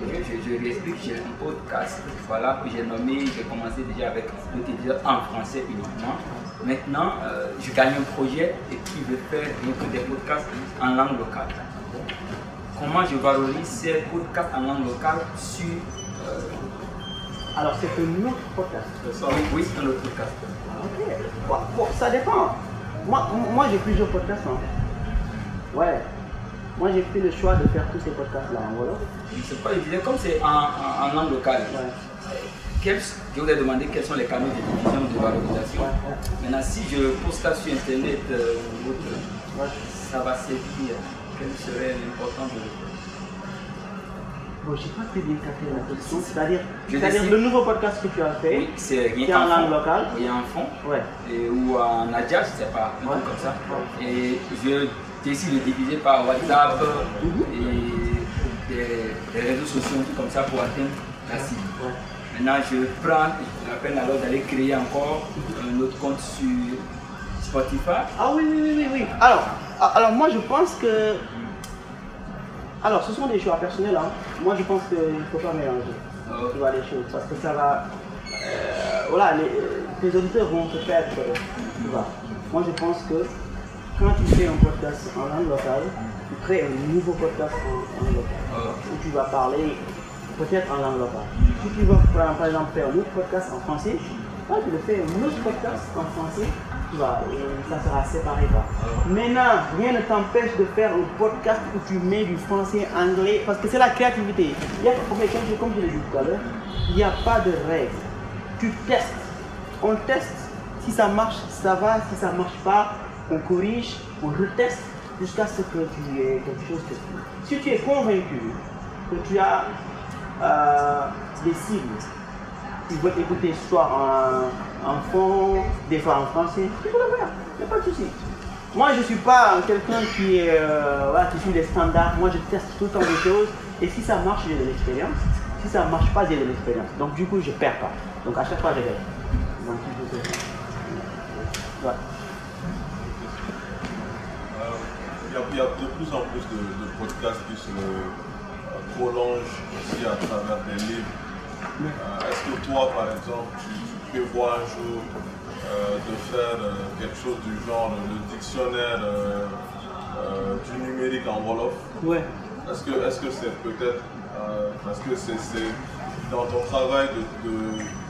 Je, je, lui explique, j'ai un podcast voilà, que j'ai nommé, j'ai commencé déjà avec épisode en français uniquement. Maintenant, euh, je gagne un projet et qui veut faire des podcasts en langue locale. Comment je valorise ces podcasts en langue locale sur. Euh, Alors, c'est un autre podcast Oui, c'est un autre podcast. Ok. Bon, ça dépend. Moi, moi j'ai plusieurs podcasts. Hein. Ouais. Moi, j'ai fait le choix de faire tous ces podcasts-là en Wolof. C'est pas évident, comme c'est en, langue locale. je vous ai demandé quels sont les canaux de diffusion de valorisation. Maintenant, si je poste ça sur Internet euh, ou autre, ça va servir. Quel serait l'importance de Bon, je n'ai pas très bien capté la question. C'est-à-dire, le nouveau podcast que tu as fait, oui, c'est qui est en, langue locale. Oui, en fond. Ouais. Et, ou en Adja, je ne sais pas, un comme ça. Et je décide de diviser par WhatsApp et des, réseaux sociaux comme ça pour atteindre la cible. Maintenant, je prends la peine alors d'aller créer encore un autre compte sur Spotify. Ah oui, oui, oui, oui. Alors, ah, alors moi, je pense que. Alors, ce sont des choix personnels. Hein. Moi, je pense qu'il ne faut pas mélanger oh. tu vois, les choses parce que ça va. Euh, voilà, les, les, auditeurs vont se perdre. Tu vois. Moi, je pense que quand tu fais un podcast en langue locale, tu crées un nouveau podcast en langue locale. Ah. Où tu vas parler peut-être en langue locale. Si tu veux par exemple faire un autre podcast en français, tu le fais un autre podcast en français, tu vois, et ça sera séparé. Quoi. Maintenant, rien ne t'empêche de faire un podcast où tu mets du français, anglais, parce que c'est la créativité. Il y a, comme je l'ai dit tout à l'heure, il n'y a pas de règle. Tu testes. On teste. Si ça marche, ça va. Si ça ne marche pas, on corrige, on reteste jusqu'à ce que tu aies quelque chose de Si tu es convaincu que tu as euh, des cibles ils veulent écouter soit en, fond, des fois en français, tu peux le faire, il n'y a pas de souci. Moi, je ne suis pas quelqu'un qui, euh, qui suit les standards. Moi, je teste tout le temps des choses. Et si ça marche, j'ai de l'expérience. Si ça ne marche pas, j'ai de l'expérience. Donc, du coup, je ne perds pas. Donc, à chaque fois, je gagne. Donc, il il, y a, de plus en plus de, podcasts qui se prolongent aussi à travers des livres euh, est-ce que toi, par exemple, tu, prévois un jour euh, de faire euh, quelque chose du genre le dictionnaire du numérique en Wolof? Ouais. Est-ce que c'est peut-être parce que c'est dans ton travail de,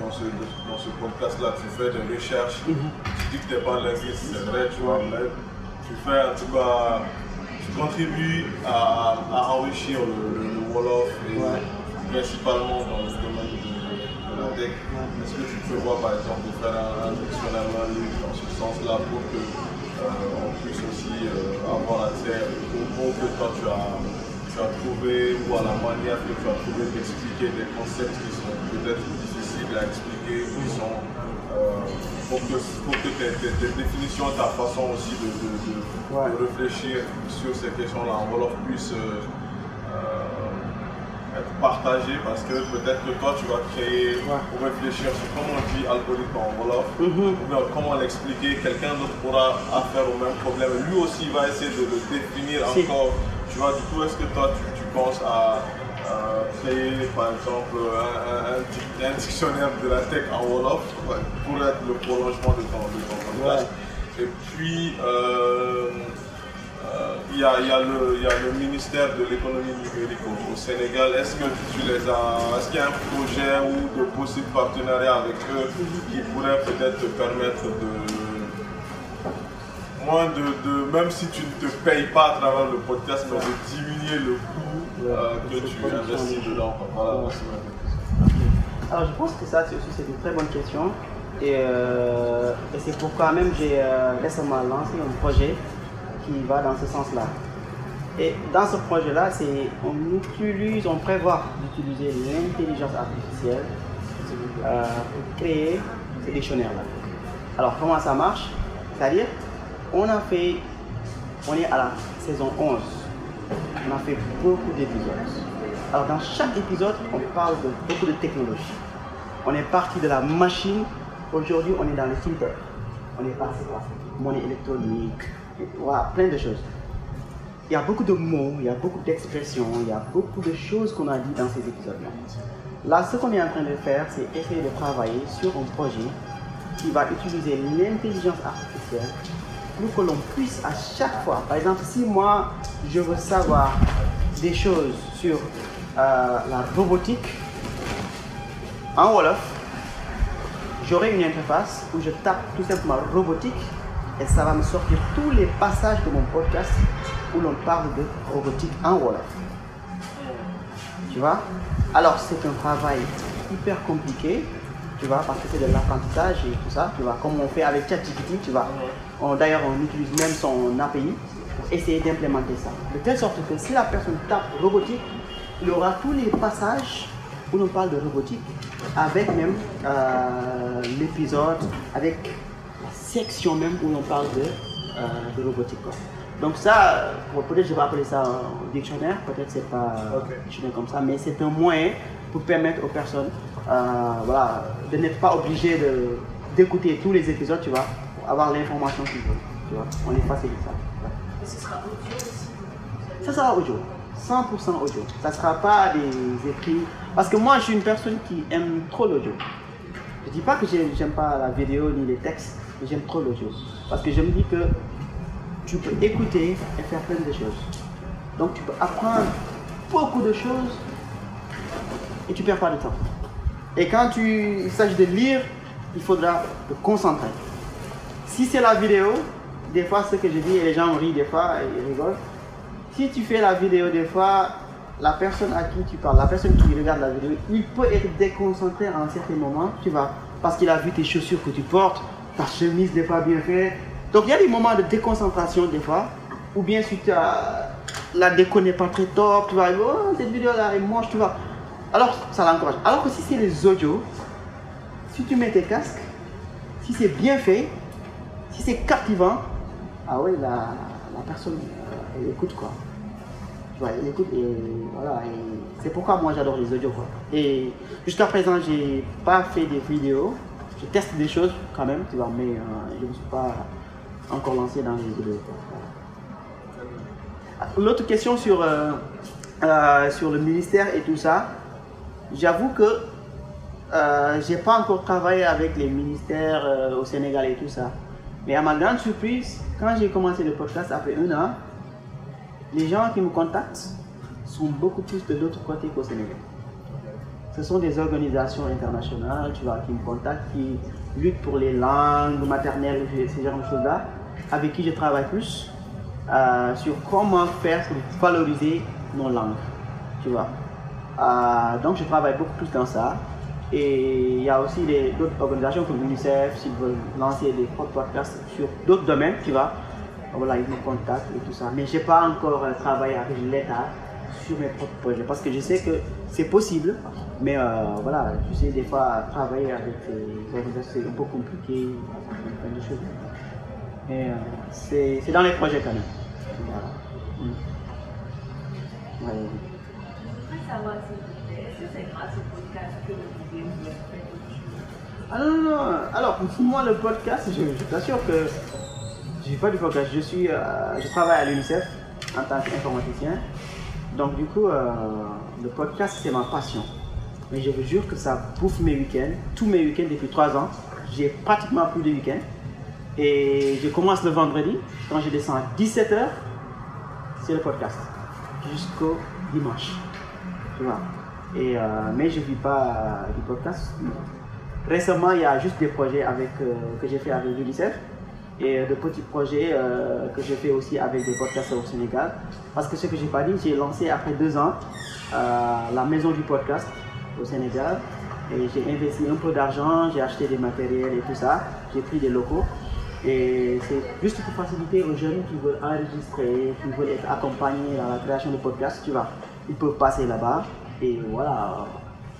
dans ce, dans ce podcast-là, tu fais des recherches, mhm. tu dis que tu n'es pas linguiste, c'est vrai, tu vois, mais tu fais tu contribues à, enrichir le, Wolof principalement dans le domaine de, la tech. Est-ce que tu peux voir par exemple de faire un, dictionnaire dans ce sens-là pour que euh, on puisse aussi euh, avoir accès au mot que toi tu as, tu as trouvé ou à la manière que tu as trouvé d'expliquer des concepts qui sont peut-être difficiles à expliquer qui sont pour que, pour que tes, tes, définitions, ta façon aussi de, de, de, de réfléchir sur ces questions-là en Wolof puisse être partagé parce que peut-être que toi tu vas créer pour réfléchir sur comment on dit algorithme en Wolof mhm. ou bien comment l'expliquer, quelqu'un d'autre pourra faire au même problème. Lui aussi va essayer de le définir encore. Tu vois, du coup, est-ce que toi tu, penses à créer par exemple un, dictionnaire de la tech en Wolof pour être le prolongement de ton, de podcast Et puis, euh, euh, il y, a, le, ministère de l'économie numérique au, Sénégal. Est-ce que tu les as, est-ce qu'il y a un projet ou de possibles partenariats avec eux qui pourrait peut-être te permettre de, moins de, même si tu ne te payes pas à travers le podcast, mais de diminuer le coût dedans. Alors je pense que ça aussi c'est une très bonne question. Et, euh, c'est pourquoi même j'ai récemment lancé un projet qui va dans ce sens-là. Et dans ce projet-là, c'est on utilise, on prévoit d'utiliser l'intelligence artificielle euh, pour créer ce dictionnaire-là. Alors comment ça marche? C'est-à-dire, on a fait, on est à la saison 11, on a fait beaucoup d'épisodes. Alors dans chaque épisode, on parle de beaucoup de technologie. On est parti de la machine, aujourd'hui on est dans le filtre. On est passé par monnaie électronique, voilà, plein de choses. Il y a beaucoup de mots, il y a beaucoup d'expressions, il y a beaucoup de choses qu'on a dit dans ces épisodes-là. Là, ce qu'on est en train de faire, c'est essayer de travailler sur un projet qui va utiliser l'intelligence artificielle pour que l'on puisse à chaque fois, par exemple, si moi je veux savoir des choses sur euh, la robotique en Wolof, j'aurai une interface où je tape tout simplement robotique et ça va me sortir tous les passages de mon podcast où l'on parle de robotique en Wolof. Tu vois? Alors c'est un travail hyper compliqué, tu vois, parce que c'est de l'apprentissage et tout ça, tu vois, comme on fait avec ChatGPT, tu vois. D'ailleurs, on utilise même son API pour essayer d'implémenter ça. De telle sorte que si la personne tape robotique, il aura tous les passages où l'on parle de robotique, avec même euh, l'épisode, avec section même où on parle de, euh, de robotique. Donc ça, peut-être je vais appeler ça un dictionnaire, peut-être c'est pas un dictionnaire comme ça, mais c'est un moyen pour permettre aux personnes euh, voilà, de n'être pas obligé d'écouter tous les épisodes, tu vois, pour avoir l'information qu'ils veulent. Tu vois, on est facilite ça. Et ce sera audio aussi Ça sera audio. 100% audio. Ça ne sera pas des écrits. Parce que moi, je suis une personne qui aime trop l'audio. Je ne dis pas que j'aime pas la vidéo ni les textes, j'aime trop l'audio. Parce que je me dis que tu peux écouter et faire plein de choses. Donc tu peux apprendre beaucoup de choses et tu ne perds pas de temps. Et quand tu, il s'agit de lire, il faudra te concentrer. Si c'est la vidéo, des fois, ce que je dis, et les gens rient des fois, ils rigolent. Si tu fais la vidéo, des fois, la personne à qui tu parles, la personne qui regarde la vidéo, il peut être déconcentré à un certain moment, tu vois, parce qu'il a vu tes chaussures que tu portes, ta chemise n'est pas bien faite. Donc il y a des moments de déconcentration des fois, ou bien si tu as la déco n'est pas très top, tu vois, oh, cette vidéo là est moche, tu vois. Alors ça l'encourage. Alors que si c'est les audios, si tu mets tes casques, si c'est bien fait, si c'est captivant, ah oui, la, personne, euh, écoute quoi. Tu vois, elle écoute et voilà. C'est pourquoi moi j'adore les audios quoi. Et jusqu'à présent, j'ai pas fait des vidéos. Je teste des choses quand même, tu vois, mais euh, je ne me suis pas encore lancé dans les vidéos. L'autre question sur, euh, sur le ministère et tout ça, j'avoue que euh, j'ai pas encore travaillé avec les ministères euh, au Sénégal et tout ça. Mais à ma grande surprise, quand j'ai commencé le podcast après un an, les gens qui me contactent sont beaucoup plus de l'autre côté qu'au Sénégal. Ce sont des organisations internationales, tu vois, qui me contactent, qui luttent pour les langues maternelles, ce genre de choses-là, avec qui je travaille plus euh, sur comment faire pour valoriser nos langues, tu vois. Euh, donc je travaille beaucoup plus dans ça. Et il y a aussi d'autres organisations comme l'UNICEF, s'ils veulent lancer des podcasts sur d'autres domaines, tu vois. Voilà, ils me contactent et tout ça. Mais je n'ai pas encore euh, travaillé avec l'État sur mes propres projets parce que je sais que c'est possible. Mais euh, voilà, tu sais, des fois, travailler avec les organisations, c'est un peu compliqué, plein de choses. Mais c'est dans les projets quand même. Voilà. Mm. Ah non, non. Alors, moi, le podcast, je, je t'assure que je suis pas du podcast. Je, suis, euh, je travaille à l'UNICEF en tant qu'informaticien. Donc, du coup, euh, le podcast, c'est ma passion. Mais je vous jure que ça bouffe mes week-ends. Tous mes week-ends depuis trois ans. J'ai pratiquement plus de week-ends. Et je commence le vendredi. Quand je descends à 17h, c'est le podcast. Jusqu'au dimanche. Et, euh, mais je ne vis pas euh, du podcast. Récemment, il y a juste des projets avec, euh, que j'ai fait avec l'UNICEF et de petits projets que j'ai fait aussi avec des podcasts au Sénégal. Parce que ce que j'ai pas dit, j'ai lancé après deux ans la maison du podcast au Sénégal et j'ai investi un peu d'argent, j'ai acheté des matériels et tout ça, j'ai pris des locaux. Et c'est juste pour faciliter aux jeunes qui veulent enregistrer, qui veulent être accompagnés dans la création de podcasts, tu vois. Ils peuvent passer là-bas et voilà.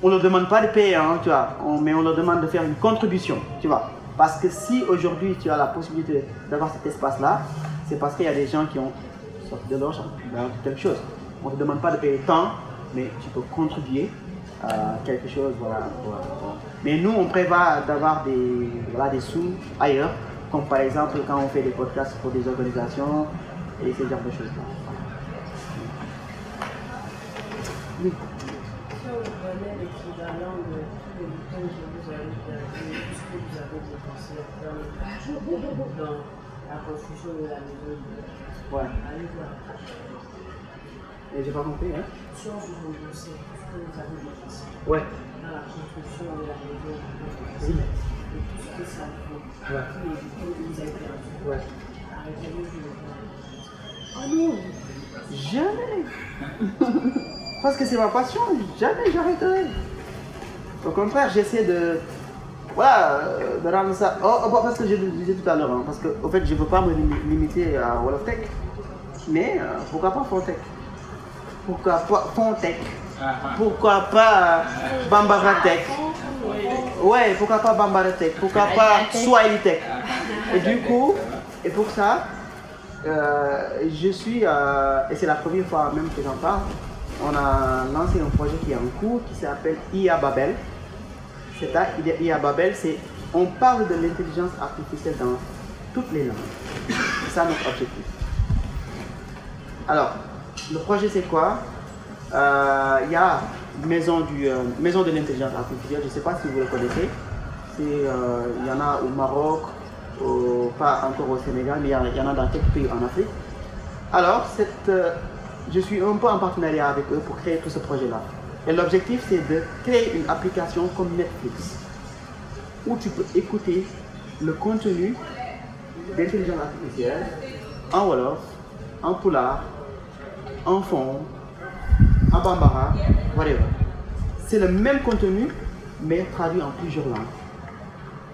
On ne leur demande pas de payer, hein, tu vois, mais on leur demande de faire une contribution, tu vois. Parce que si aujourd'hui tu as la possibilité d'avoir cet espace-là, c'est parce qu'il y a des gens qui ont sorti de l'argent dans quelque chose. On ne te demande pas de payer tant, mais tu peux contribuer à quelque chose. Mais nous, on prévoit d'avoir des, voilà, des sous ailleurs, comme par exemple quand on fait des podcasts pour des organisations et ce genre de choses-là. Dans, la construction de la maison Ouais. Allez voir. Et j'ai pas compris, hein Si on vous remboursait tout ce que vous avez dépensé Ouais. dans la construction de la maison Oui. et tout ce que ça vaut, Ouais. tous les week-ends que vous avez perdu, Ouais. arrêtez-vous de le faire. Oh non Jamais [laughs] Parce que c'est ma passion, jamais j'arrêterai. Au contraire, j'essaie de. Voilà, euh, ça. Oh, oh, parce que je le disais tout à l'heure, hein, parce que au fait, je ne veux pas me limi- limiter à Wolof Tech. Mais euh, pourquoi pas Fontech? Pourquoi pas Fontech? Pourquoi pas euh, Bambara Tech? Ouais, pourquoi pas Bambara Tech? Pourquoi pas Swahili Tech? Et du coup, et pour ça, euh, je suis, euh, et c'est la première fois même que j'en parle, on a lancé un projet qui est en cours qui s'appelle IA Babel. C'est ça, IA Babel, c'est on parle de l'intelligence artificielle dans toutes les langues. C'est ça notre objectif. Alors, le projet c'est quoi? Euh, Il y a Maison, du, euh, Maison de l'intelligence artificielle, je ne sais pas si vous le connaissez. Euh, Il y en a au Maroc, pas encore au Sénégal, mais il y, en a- a dans quelques pays en Afrique. Alors, je suis un peu en partenariat avec eux pour créer tout ce projet-là. Et l'objectif, c'est de créer une application comme Netflix, où tu peux écouter le contenu d'intelligence artificielle en Wolof, en Poulard, en Fond, en Bambara, whatever. C'est le même contenu, mais traduit en plusieurs langues.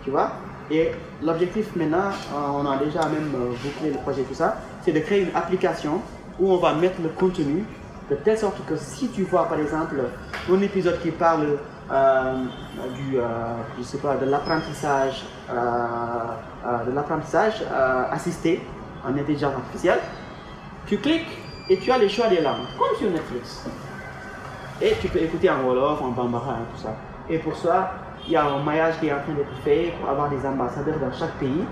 Tu vois? Et l'objectif maintenant, euh, on a déjà même euh, bouclé le projet, tout ça, c'est de créer une application où on va mettre le contenu de telle sorte que si tu vois par exemple un épisode qui parle euh, du, je sais pas, de l'apprentissage, de l'apprentissage assisté en intelligence artificielle, tu cliques et tu as les choix des langues, comme sur Netflix. Et tu peux écouter en Wolof, en Bambara, tout ça. Et pour ça, il y a un maillage qui est en train d'être fait pour avoir des ambassadeurs dans chaque pays.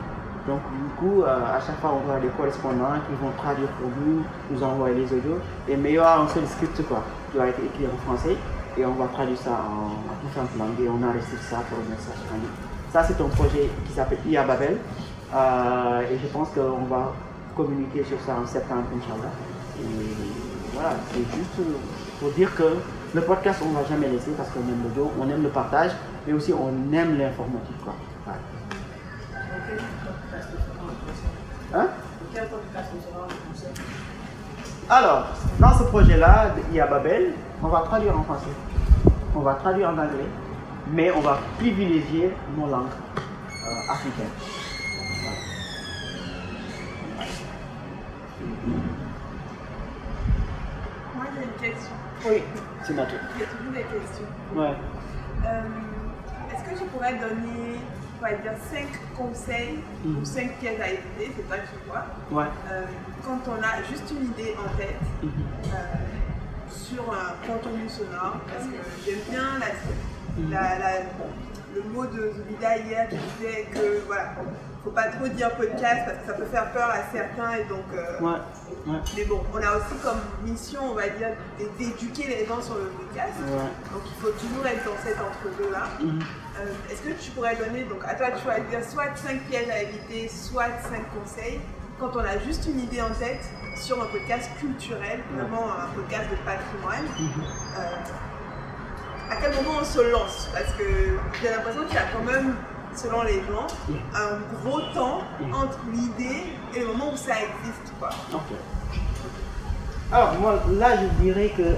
Donc du coup, euh, à chaque fois, on aura des correspondants qui vont traduire pour nous, nous envoyer les audios. Et aura un seul script quoi, qui va être écrit en français et on va traduire ça en, différentes langues et on enregistre ça pour le message en. Ça, c'est un projet qui s'appelle IA Babel euh, et je pense qu'on va communiquer sur ça en septembre, Inch'Allah. Et voilà, c'est juste pour dire que le podcast, on ne va jamais laisser parce qu'on aime le dos, on aime le partage, mais aussi on aime l'informatique. Quoi. Alors, dans ce projet-là, il y a Babel, on va traduire en français, on va traduire en anglais, mais on va privilégier nos langues euh, africaines. Moi, j'ai une question. Oui, c'est ma tour. J'ai toujours des questions. Ouais. Euh, Est-ce que tu pourrais donner, on va dire, 5 conseils ou 5 pièces à éviter, c'est toi qui vois, Ouais. euh, quand on a juste une idée en tête Mhm. euh, sur un contenu sonore, parce que j'aime bien la, Mhm. la- la- le mot de Zubida hier qui disait que voilà, faut pas trop dire podcast parce que ça peut faire peur à certains et donc. euh, Ouais. Ouais. Mais bon, on a aussi comme mission, on va dire, d'éduquer les gens sur le podcast. Ouais. Donc il faut toujours être dans cet entre-deux-là. Mhm. Euh, Est-ce que tu pourrais donner, donc à toi de choisir soit 5 pièges à éviter, soit 5 conseils, quand on a juste une idée en tête sur un podcast culturel, vraiment un podcast de patrimoine Mhm. euh, À quel moment on se lance? Parce que j'ai l'impression qu'il y a quand même, selon les gens, un gros temps entre l'idée et le moment où ça existe. Quoi. Alors, moi, là, je dirais que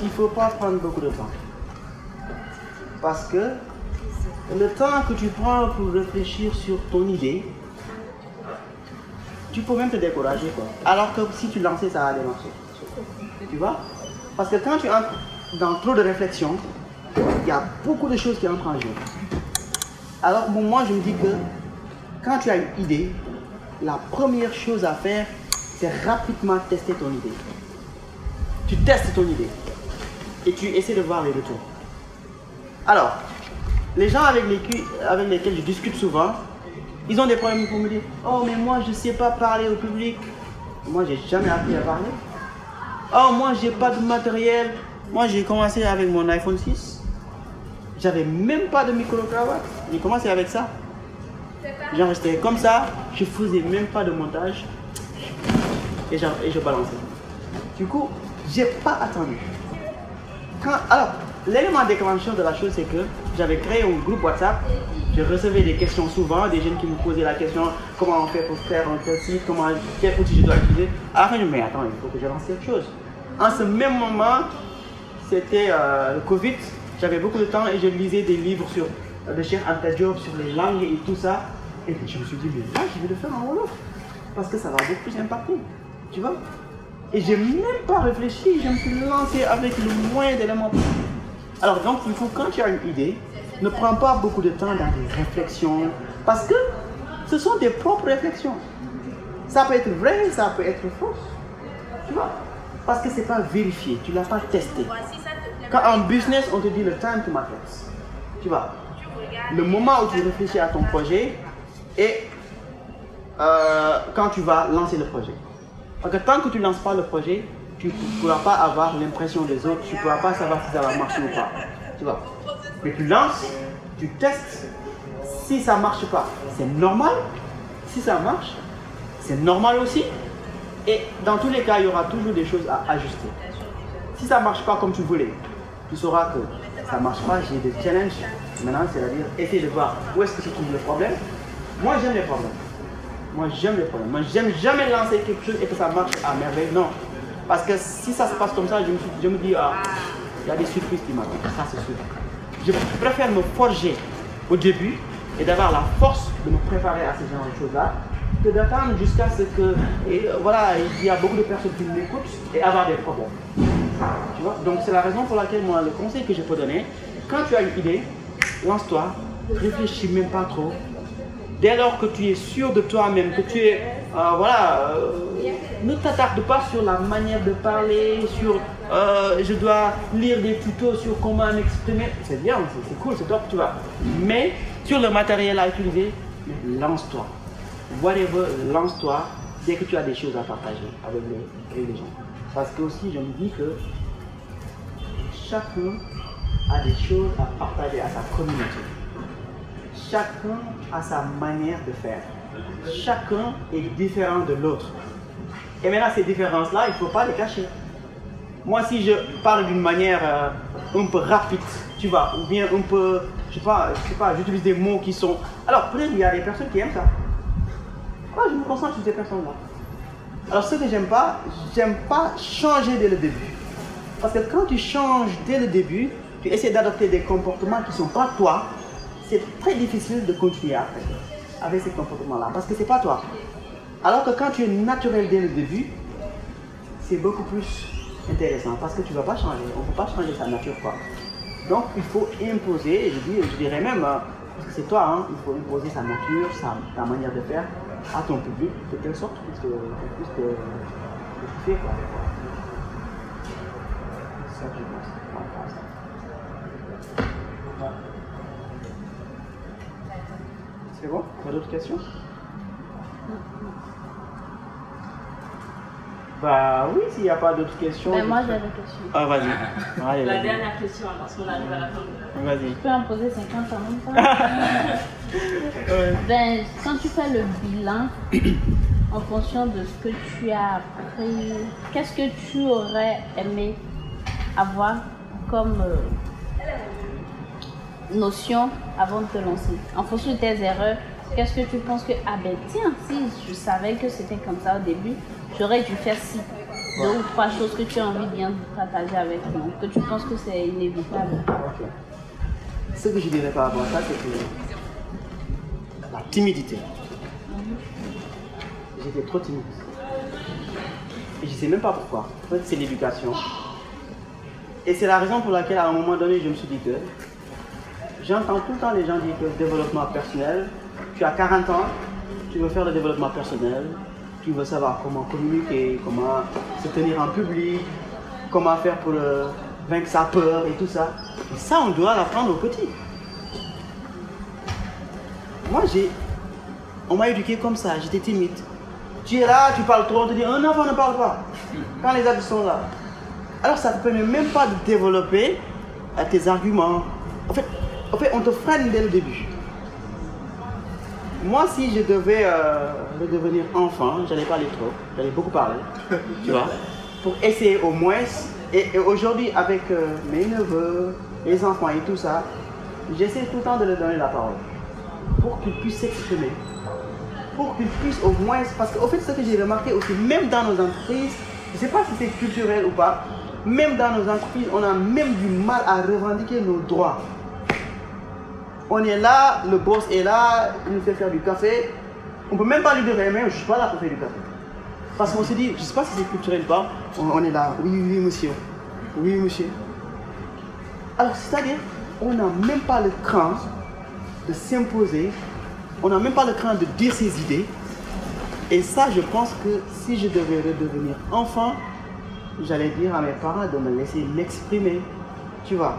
il ne faut pas prendre beaucoup de temps. Parce que le temps que tu prends pour réfléchir sur ton idée, tu peux même te décourager. Quoi. Alors que si tu lançais, ça allait marcher. Tu vois? Parce que quand tu entres dans trop de réflexion, il y a beaucoup de choses qui entrent en jeu. Alors, moi, je me dis que quand tu as une idée, la première chose à faire, c'est rapidement tester ton idée. Tu testes ton idée et tu essaies de voir les retours. Alors, les gens avec lesquels, je discute souvent, ils ont des problèmes pour me dire Oh, mais moi, je ne sais pas parler au public. Moi, j'ai jamais appris à parler. Oh, moi, j'ai pas de matériel. Moi, j'ai commencé avec mon iPhone 6. J'avais même pas de micro-cravate. J'ai commencé avec ça. J'en restais comme ça, je faisais même pas de montage et je balançais. Du coup, j'ai pas attendu. Quand, alors, l'élément déclencheur de la chose, c'est que j'avais créé un groupe WhatsApp. Je recevais des questions souvent, des jeunes qui me posaient la question comment on fait pour faire un tel site, comment, quel outil je dois utiliser. À la fin, je me dis, mais attends, il faut que je lance quelque chose. En ce même moment, c'était euh, le Covid. J'avais beaucoup de temps et je lisais des livres sur euh, le Anta Diop, sur les langues et tout ça. Et je me suis dit, mais là, je vais le faire en Wolof. Parce que ça va beaucoup plus impacter. Tu vois? Et j'ai même pas réfléchi. Je me suis lancé avec le moins d'éléments. Alors, donc, il faut, quand tu as une idée, ne prends pas beaucoup de temps dans des réflexions. Parce que ce sont tes propres réflexions. Ça peut être vrai, ça peut être faux. Tu vois Parce que c'est pas vérifié, tu l'as pas testé. Quand en business, on te dit le time to market. Tu vois Le moment où tu réfléchis à ton projet et euh, quand tu vas lancer le projet. Parce que tant que tu ne lances pas le projet, tu ne pourras pas avoir l'impression des autres, tu ne pourras pas savoir si ça va marcher ou pas. Tu vois Mais tu lances, tu testes. Si ça ne marche pas, c'est normal. Si ça marche, c'est normal aussi. Et dans tous les cas, il y aura toujours des choses à ajuster. Si ça ne marche pas comme tu voulais, tu sauras que ça ne marche pas, j'ai des challenges. Maintenant, c'est-à-dire essayer de voir où est-ce que se trouve le problème Moi, j'aime les problèmes. Moi, j'aime les problèmes. Moi, j'aime jamais lancer quelque chose et que ça marche à merveille. Non. Parce que si ça se passe comme ça, je me, dis, ah, il y a des surprises qui m'attendent. Ça, c'est sûr. Je préfère me forger au début et d'avoir la force de me préparer à ce genre de choses-là que d'attendre jusqu'à ce que, et, euh, voilà, il y a beaucoup de personnes qui m'écoutent et avoir des problèmes. Tu vois? Donc c'est la raison pour laquelle moi, le conseil que je peux donner, quand tu as une idée, lance-toi, réfléchis même pas trop. Dès lors que tu es sûr de toi-même, que tu es, euh, voilà, euh, ne t'attarde pas sur la manière de parler, sur, euh, je dois lire des tutos sur comment m'exprimer. C'est bien, c'est- cool, c'est top, tu vois. Mais sur le matériel à utiliser, lance-toi. Whatever, lance-toi dès que tu as des choses à partager avec les, avec les gens. Parce que aussi, je me dis que chacun a des choses à partager à sa communauté. Chacun a sa manière de faire. Chacun est différent de l'autre. Et maintenant, ces différences-là, il ne faut pas les cacher. Moi, si je parle d'une manière euh, un peu rapide, tu vois, ou bien un peu, je sais pas, je sais pas, j'utilise des mots qui sont. Alors, il y a des personnes qui aiment ça. Moi, je me concentre sur ces personnes-là. Alors, ce que j'aime pas, j'aime pas changer dès le début. Parce que quand tu changes dès le début, tu essaies d'adopter des comportements qui ne sont pas toi, c'est très difficile de continuer après avec ces comportements-là. Parce que c'est pas toi. Alors que quand tu es naturel dès le début, c'est beaucoup plus intéressant parce que tu ne vas pas changer. On ne peut pas changer sa nature. Quoi. Donc il faut imposer, je, dis, je dirais même, euh, parce que c'est toi, hein, il faut imposer sa nature, sa, ta manière de faire à ton public, de telle sorte que tu puisses te, te kiffer, quoi. C'est ça que je pense. par rapport à ça. Ouais. C'est bon Pas d'autres questions Bah oui, s'il n'y a pas d'autres questions. Ben, moi, j'avais une question. Ah, vas-y. Allez, La dernière question, parce qu'on arrive à la fin de Vas-y. Tu peux en poser 50 en même temps [laughs] Ouais. Ben, quand tu fais le bilan en fonction de ce que tu as appris, qu'est-ce que tu aurais aimé avoir comme euh, notion avant de te lancer En fonction de tes erreurs, qu'est-ce que tu penses que, ah ben tiens, si je savais que c'était comme ça au début, j'aurais dû faire ci. Deux ou trois choses que tu as envie de bien partager avec nous, que tu penses que c'est inévitable. Ce que je dirais par rapport à ça, c'est que la timidité. J'étais trop timide. Et je ne sais même pas pourquoi. En fait, c'est l'éducation. Et c'est la raison pour laquelle, à un moment donné, je me suis dit que j'entends tout le temps les gens dire que développement personnel, tu as 40 ans, tu veux faire le développement personnel, tu veux savoir comment communiquer, comment se tenir en public, comment faire pour vaincre sa peur et tout ça. Et ça, on doit l'apprendre aux petits. Moi, j'ai. On m'a éduqué comme ça, j'étais timide. Tu es là, tu parles trop, on te dit un enfant ne parle pas. Quand les adultes sont là. Alors ça ne te permet même pas de développer euh, tes arguments. En fait, en fait, on te freine dès le début. Moi, si je devais euh, redevenir enfant, j'allais parler trop, j'allais beaucoup parler, [laughs] tu vois, pour essayer au moins. Et, et aujourd'hui, avec euh, mes neveux, les enfants et tout ça, j'essaie tout le temps de leur donner la parole pour qu'ils puissent s'exprimer, pour qu'ils puissent au moins. Parce qu'au fait, ce que j'ai remarqué aussi, même dans nos entreprises, je ne sais pas si c'est culturel ou pas, même dans nos entreprises, on a même du mal à revendiquer nos droits. On est là, le boss est là, il nous fait faire du café. On ne peut même pas lui dire, mais je ne suis pas là pour faire du café. Parce qu'on se dit, je ne sais pas si c'est culturel ou pas, on, on est là, oui, oui, monsieur. Oui, monsieur. Alors, c'est-à-dire, on n'a même pas le cran de s'imposer, on n'a même pas le cran de dire ses idées. Et ça, je pense que si je devais redevenir enfant, j'allais dire à mes parents de me laisser m'exprimer. Tu vois.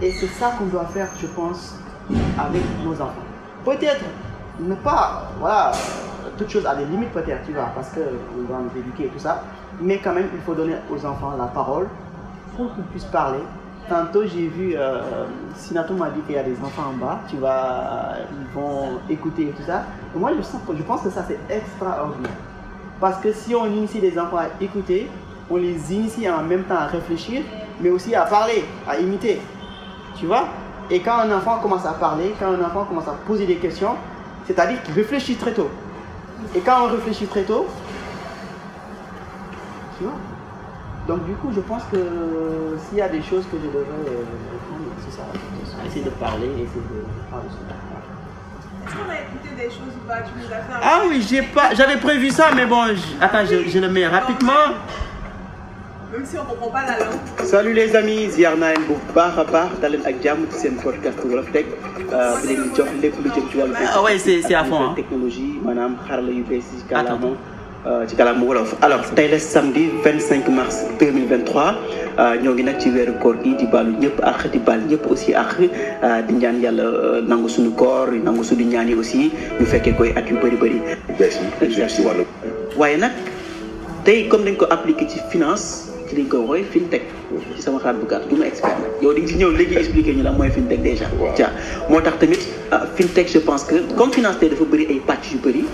Et c'est ça qu'on doit faire, je pense, avec nos enfants. Peut-être ne pas, voilà, toute chose a des limites peut-être, tu vois, parce qu'on doit nous éduquer et tout ça. Mais quand même, il faut donner aux enfants la parole pour qu'ils puissent parler. Tantôt, j'ai vu, euh, Sinato m'a dit qu'il y a des enfants en bas, tu vois, ils vont écouter et tout ça. Moi, je, sens, je pense que ça, c'est extraordinaire. Parce que si on initie les enfants à écouter, on les initie en même temps à réfléchir, mais aussi à parler, à imiter. Tu vois? Et quand un enfant commence à parler, quand un enfant commence à poser des questions, C'est-à-dire qu'il réfléchit très tôt. Et quand on réfléchit très tôt, tu vois Donc du coup, je pense que s'il y a des choses que je devrais euh, c'est ça. Essayer de parler, essayer de parler sur Est-ce qu'on a écouté des choses ou pas? Tu nous as fait un Ah oui, j'ai pas, j'avais prévu ça, mais bon, j- attends, je, je le mets rapidement. Même si on comprend pas la langue. Salut les amis ziar naa leen bu baax a baax daleen ak jàmm ci seen podcast Wolof Tech bu leen di jox lépp lu jëm ci wàllu Ah ouais, c'est- c'est à fond, hein. technologie maanaam xarala yu bees ci kàllaama euh, ci kàllaama wolof alors tey la samedi 25 mars 2023 euh, ñoo ngi nag ci weeru koor gi di baalu ñëpp ak di baal ñëpp aussi ak euh, di ñaan yàlla nangu suñu koor nangu suñu ñaan yi aussi ñu fekkee koy at yu bëri bëri bees yi jëm si wàllu waaye nag tey comme dañ ko appliqué ci finance ci liñ ko woowee fintech. Ci sama xalaat bu gàtt du ma expert nag. Yow di nga ci ñëw léegi ñu la mooy fintech déjà. Tiens moo tax tamit ah, fintech je pense que comme finance tey dafa bëri ay pàcc yu bëri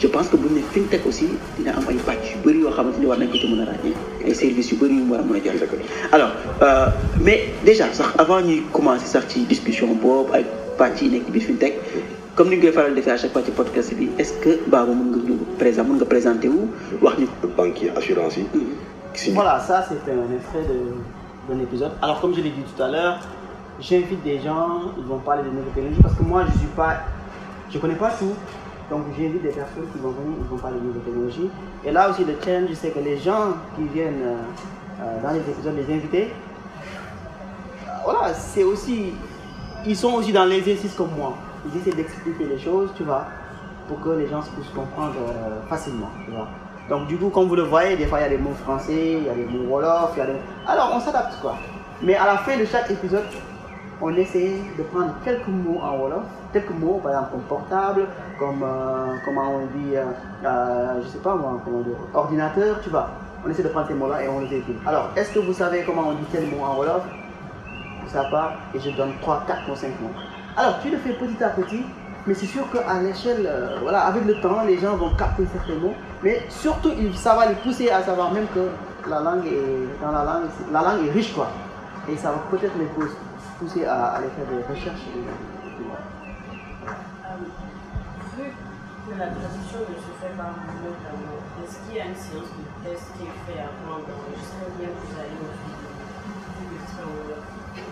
je pense que ne fintech aussi dina am ay pàcc yu bëri yoo xamante ni war nañ ko ci mën a ràññee. Ay services yu bëri yu mu war a mën a joxe alors euh, mais déjà sax avant ñuy commencer sax ci discussion boobu ay pàcc yi nekk ci biir fintech comme ni ñu koy faral di defee à chaque fois ci podcast bi est-ce que Baba mën nga ñu présent mën nga présenter wu wax ñu. Banque yi assurance yi. Si Voilà, ça c'est un extrait d'un épisode. Alors comme je l'ai dit tout à l'heure, j'invite des gens, ils vont parler de nouvelles technologies parce que moi je suis pas, je connais pas tout. Donc j'invite des personnes qui vont venir, ils vont parler de nouvelles technologies. Et là aussi le challenge, c'est que les gens qui viennent euh, euh, dans les épisodes, les invités, euh, voilà, c'est aussi, ils sont aussi dans l'exercice comme moi. Ils essaient d'expliquer les choses, tu vois, pour que les gens puissent comprendre facilement, tu vois. Donc du coup, comme vous le voyez, des fois il y a des mots français, il y a des mots wolof, il y a des... Alors on s'adapte quoi. Mais à la fin de chaque épisode, on essaie de prendre quelques mots en wolof, quelques mots par exemple comme portable, comme euh, comment on dit, euh, euh, je sais pas moi, comment ordinateur, tu vois. On essaie de prendre ces mots-là et on les écrit. Alors, est-ce que vous savez comment on dit quel mot en wolof? Ça part et je donne 3, 4 ou 5 mots. Alors tu le fais petit à petit, mais c'est sûr qu'à l'échelle, euh, voilà, avec le temps, les gens vont capter certains mots, mais surtout ça va les pousser à savoir même que la langue est, dans la langue, la langue est riche quoi. Et ça va peut-être les pousse- pousser à, aller faire des recherches. que la traduction ne se fait pas notamment, est-ce qu'il y a une séance de test qui est faite avant d'enregistrer ou bien vous allez au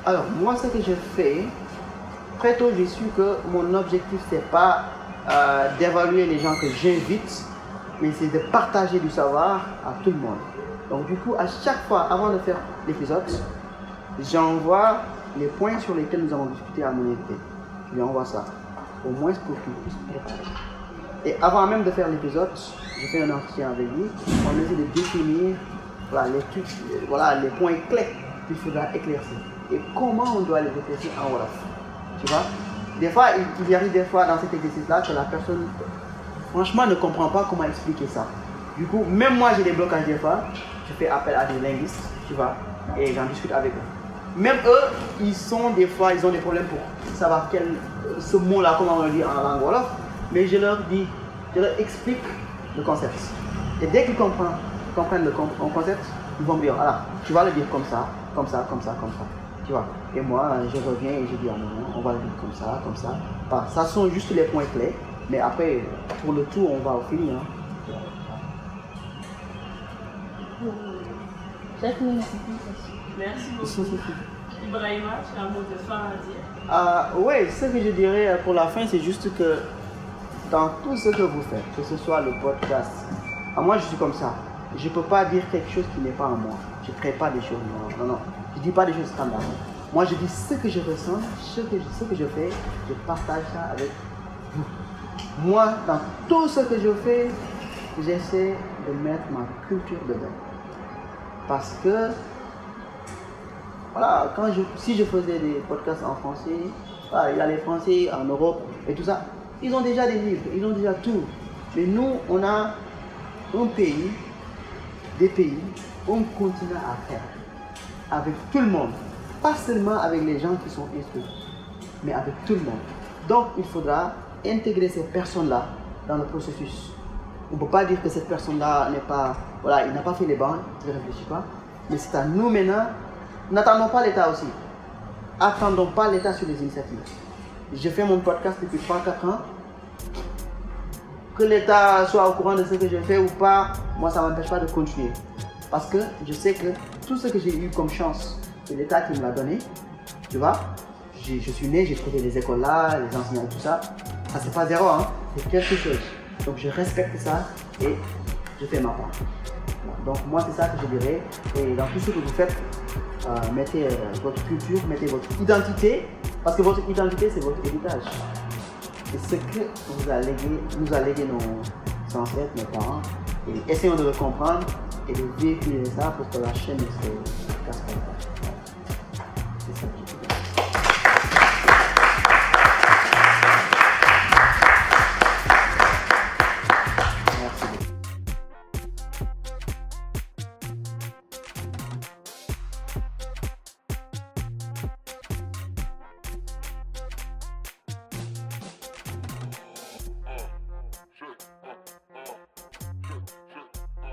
Alors, moi, ce que je fais, très tôt, j'ai su que mon objectif, c'est pas euh, d'évaluer les gens que j'invite, mais c'est de partager du savoir à tout le monde. Donc, du coup, à chaque fois, avant de faire l'épisode, j'envoie les points sur lesquels nous avons discuté à mon invité. Je lui envoie ça, au moins pour qu'il puisse préparer. Et avant même de faire l'épisode, je fais un entretien avec lui. On essaie de définir euh, les points clés qu'il faudra éclaircir. Et comment on doit les éclaircir en Wolof. Tu vois Des fois, il, il arrive des fois dans cet exercice-là que la personne, franchement, ne comprend pas comment expliquer ça. Du coup, même moi, j'ai des blocages des fois. Je fais appel à des linguistes, tu vois, et j'en discute avec eux. Même eux, ils sont des fois, ils ont des problèmes pour savoir quel, ce mot-là, comment on le dit en langue Wolof. Mais je leur dis, je leur explique le concept. Et dès qu'ils comprennent, comprennent le concept, ils vont me dire, voilà, tu vas le dire comme ça, comme ça, comme ça, comme ça. Tu vois. Et moi, je reviens et je dis, non, non, on va le dire comme ça, comme ça. Ça sont juste les points clés. Mais après, pour le tout, on va au fil. Hein. Merci beaucoup. Ibrahima, tu as un mot de fin à dire? Ah, oui, ce que je dirais pour la fin, c'est juste que dans tout ce que vous faites, que ce soit le podcast, ah, moi je suis comme ça. Je ne peux pas dire quelque chose qui n'est pas en moi. Je ne crée pas des choses. Non, non, dis pas des choses standards. Moi, je dis ce que je ressens, ce que, je- fais, je partage ça avec vous. Moi, dans tout ce que je fais, j'essaie de mettre ma culture dedans. Parce que voilà, quand je, si je faisais des podcasts en français, il y a les Français en Europe et tout ça, ils ont déjà des livres, ils ont déjà tout. Mais nous, on a un pays, des pays, un continent à faire avec tout le monde. Pas seulement avec les gens qui sont instruits, mais avec tout le monde. Donc, il faudra intégrer ces personnes-là dans le processus. On ne peut pas dire que cette personne-là n'est pas, voilà, il n'a pas fait les bancs, il ne réfléchit pas. Mais c'est à nous maintenant. N'attendons pas l'État aussi. Attendons pas l'État sur les initiatives. Je fais mon podcast depuis 3-4 ans. que l'État soit au courant de ce que je fais ou pas, moi ça ne m'empêche pas de continuer. Parce que je sais que tout ce que j'ai eu comme chance, c'est l'État qui me l'a donné. Tu vois Je suis né, j'ai trouvé les écoles là, les enseignants, tout ça. Ça c'est pas zéro, hein. c'est quelque chose. Donc je respecte ça et je fais ma part. Donc moi c'est ça que je dirais. Et dans tout ce que vous faites, euh, mettez euh, votre culture, mettez votre identité, parce que votre identité c'est votre héritage. C'est ce que vous a légué, nous a légué nos ancêtres, nos parents. Et essayons de le comprendre et de véhiculer ça pour que la chaîne ne se casse pas.